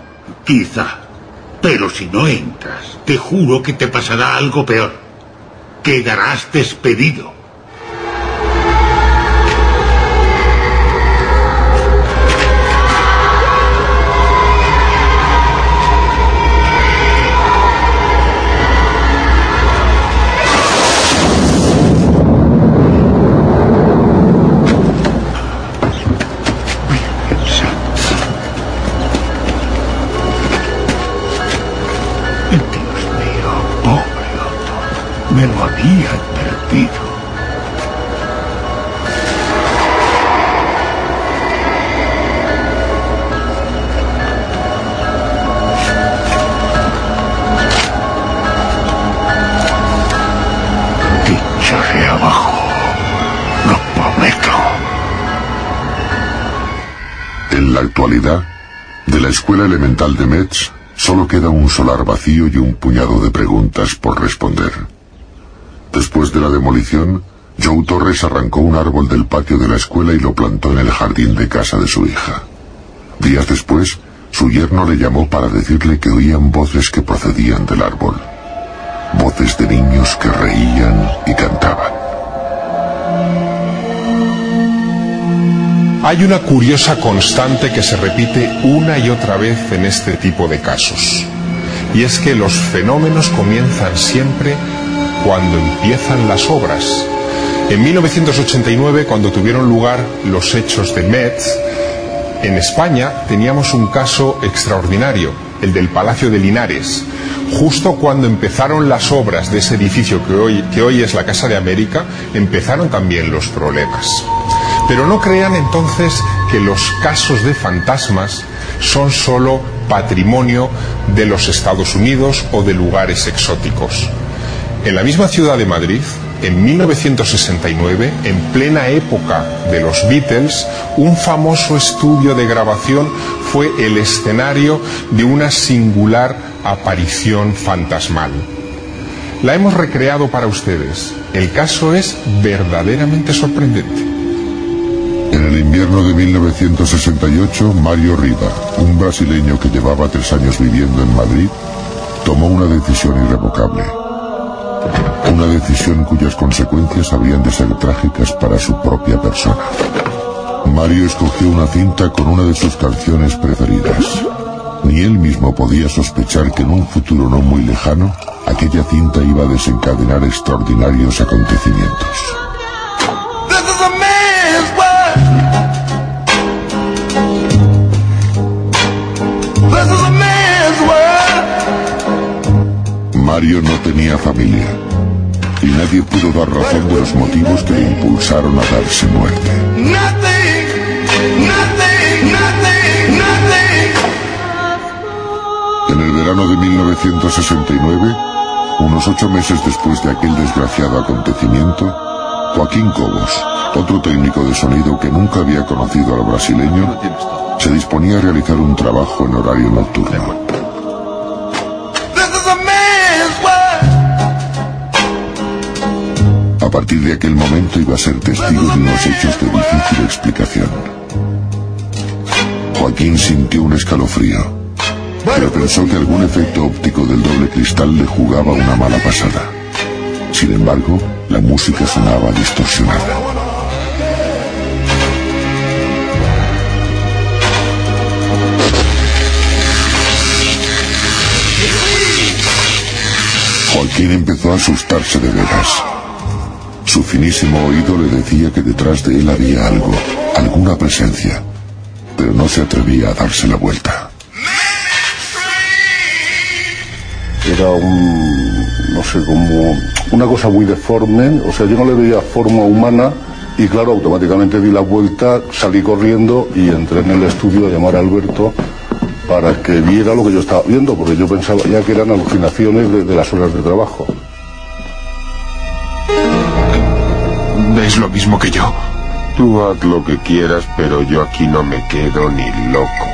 [SPEAKER 7] Quizá. Pero si no entras, te juro que te pasará algo peor. Quedarás despedido.
[SPEAKER 2] Queda un solar vacío y un puñado de preguntas por responder. Después de la demolición, Joe Torres arrancó un árbol del patio de la escuela y lo plantó en el jardín de casa de su hija. Días después, su yerno le llamó para decirle que oían voces que procedían del árbol. Voces de niños que reían y cantaban.
[SPEAKER 1] Hay una curiosa constante que se repite una y otra vez en este tipo de casos. Y es que los fenómenos comienzan siempre cuando empiezan las obras. En 1989, cuando tuvieron lugar los hechos de Metz, en España teníamos un caso extraordinario, el del Palacio de Linares. Justo cuando empezaron las obras de ese edificio que hoy, que hoy es la Casa de América, empezaron también los problemas. Pero no crean entonces que los casos de fantasmas son solo patrimonio de los Estados Unidos o de lugares exóticos. En la misma ciudad de Madrid, en 1969, en plena época de los Beatles, un famoso estudio de grabación fue el escenario de una singular aparición fantasmal. La hemos recreado para ustedes. El caso es verdaderamente sorprendente.
[SPEAKER 2] En el invierno de 1968, Mario Riva, un brasileño que llevaba tres años viviendo en Madrid, tomó una decisión irrevocable. Una decisión cuyas consecuencias habrían de ser trágicas para su propia persona. Mario escogió una cinta con una de sus canciones preferidas. Ni él mismo podía sospechar que en un futuro no muy lejano, aquella cinta iba a desencadenar extraordinarios acontecimientos. Mario no tenía familia y nadie pudo dar razón de los motivos que le impulsaron a darse muerte. En el verano de 1969, unos ocho meses después de aquel desgraciado acontecimiento, Joaquín Cobos, otro técnico de sonido que nunca había conocido al brasileño, se disponía a realizar un trabajo en horario nocturno. Partir de aquel momento iba a ser testigo de unos hechos de difícil explicación. Joaquín sintió un escalofrío, pero pensó que algún efecto óptico del doble cristal le jugaba una mala pasada. Sin embargo, la música sonaba distorsionada. Joaquín empezó a asustarse de veras. Su finísimo oído le decía que detrás de él había algo, alguna presencia, pero no se atrevía a darse la vuelta.
[SPEAKER 9] Era un, no sé, como una cosa muy deforme, o sea, yo no le veía forma humana y claro, automáticamente di la vuelta, salí corriendo y entré en el estudio a llamar a Alberto para que viera lo que yo estaba viendo, porque yo pensaba ya que eran alucinaciones de, de las horas de trabajo.
[SPEAKER 1] Mismo que yo? Tú haz lo que quieras, pero yo aquí no me quedo ni loco.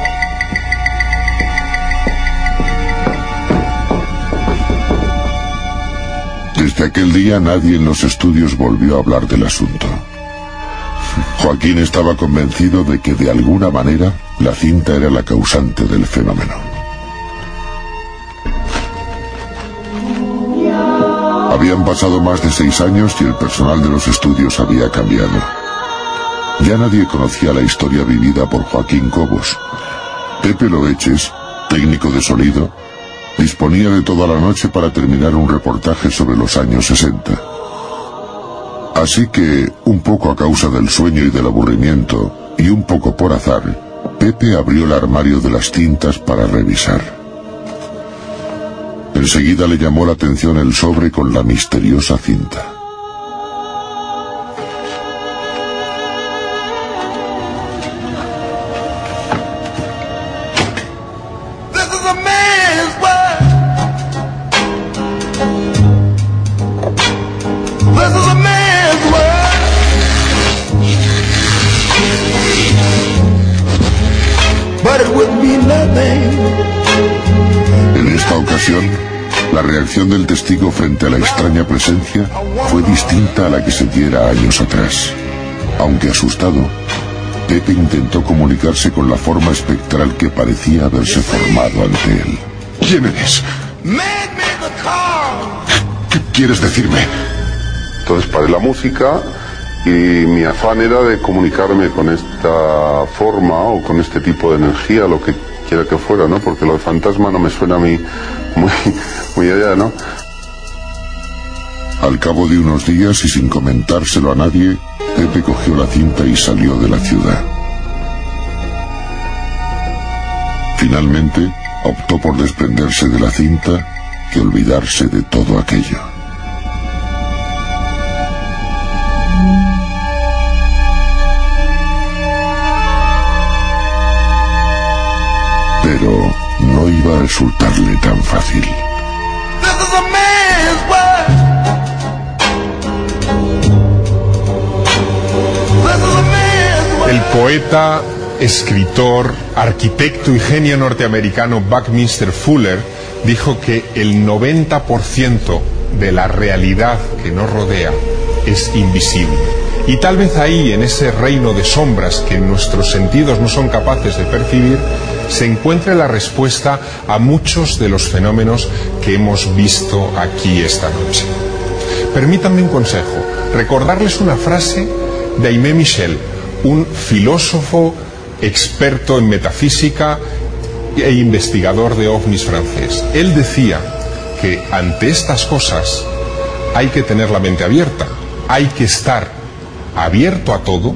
[SPEAKER 2] Desde aquel día nadie en los estudios volvió a hablar del asunto. Joaquín estaba convencido de que de alguna manera la cinta era la causante del fenómeno. Habían pasado más de seis años y el personal de los estudios había cambiado. Ya nadie conocía la historia vivida por Joaquín Cobos. Pepe Loeches, técnico de sonido, disponía de toda la noche para terminar un reportaje sobre los años 60. Así que, un poco a causa del sueño y del aburrimiento, y un poco por azar, Pepe abrió el armario de las cintas para revisar. Enseguida le llamó la atención el sobre con la misteriosa cinta. Reacción del testigo frente a la extraña presencia fue distinta a la que se diera años atrás. Aunque asustado, Pepe intentó comunicarse con la forma espectral que parecía haberse formado ante él.
[SPEAKER 1] ¿Quién eres? ¿Qué quieres decirme?
[SPEAKER 17] Entonces paré la música y mi afán era de comunicarme con esta forma o con este tipo de energía, lo que quiera que fuera, ¿no? Porque lo de fantasma no me suena a mí muy, muy allá, ¿no?
[SPEAKER 2] Al cabo de unos días y sin comentárselo a nadie, Pepe cogió la cinta y salió de la ciudad. Finalmente, optó por desprenderse de la cinta y olvidarse de todo aquello. No iba a resultarle tan fácil.
[SPEAKER 1] El poeta, escritor, arquitecto y genio norteamericano Buckminster Fuller dijo que el 90% de la realidad que nos rodea es invisible. Y tal vez ahí, en ese reino de sombras que nuestros sentidos no son capaces de percibir, se encuentre la respuesta a muchos de los fenómenos que hemos visto aquí esta noche. Permítanme un consejo, recordarles una frase de Aimé Michel, un filósofo experto en metafísica e investigador de ovnis francés. Él decía que ante estas cosas hay que tener la mente abierta, hay que estar abierto a todo,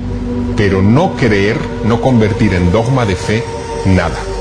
[SPEAKER 1] pero no creer, no convertir en dogma de fe nada.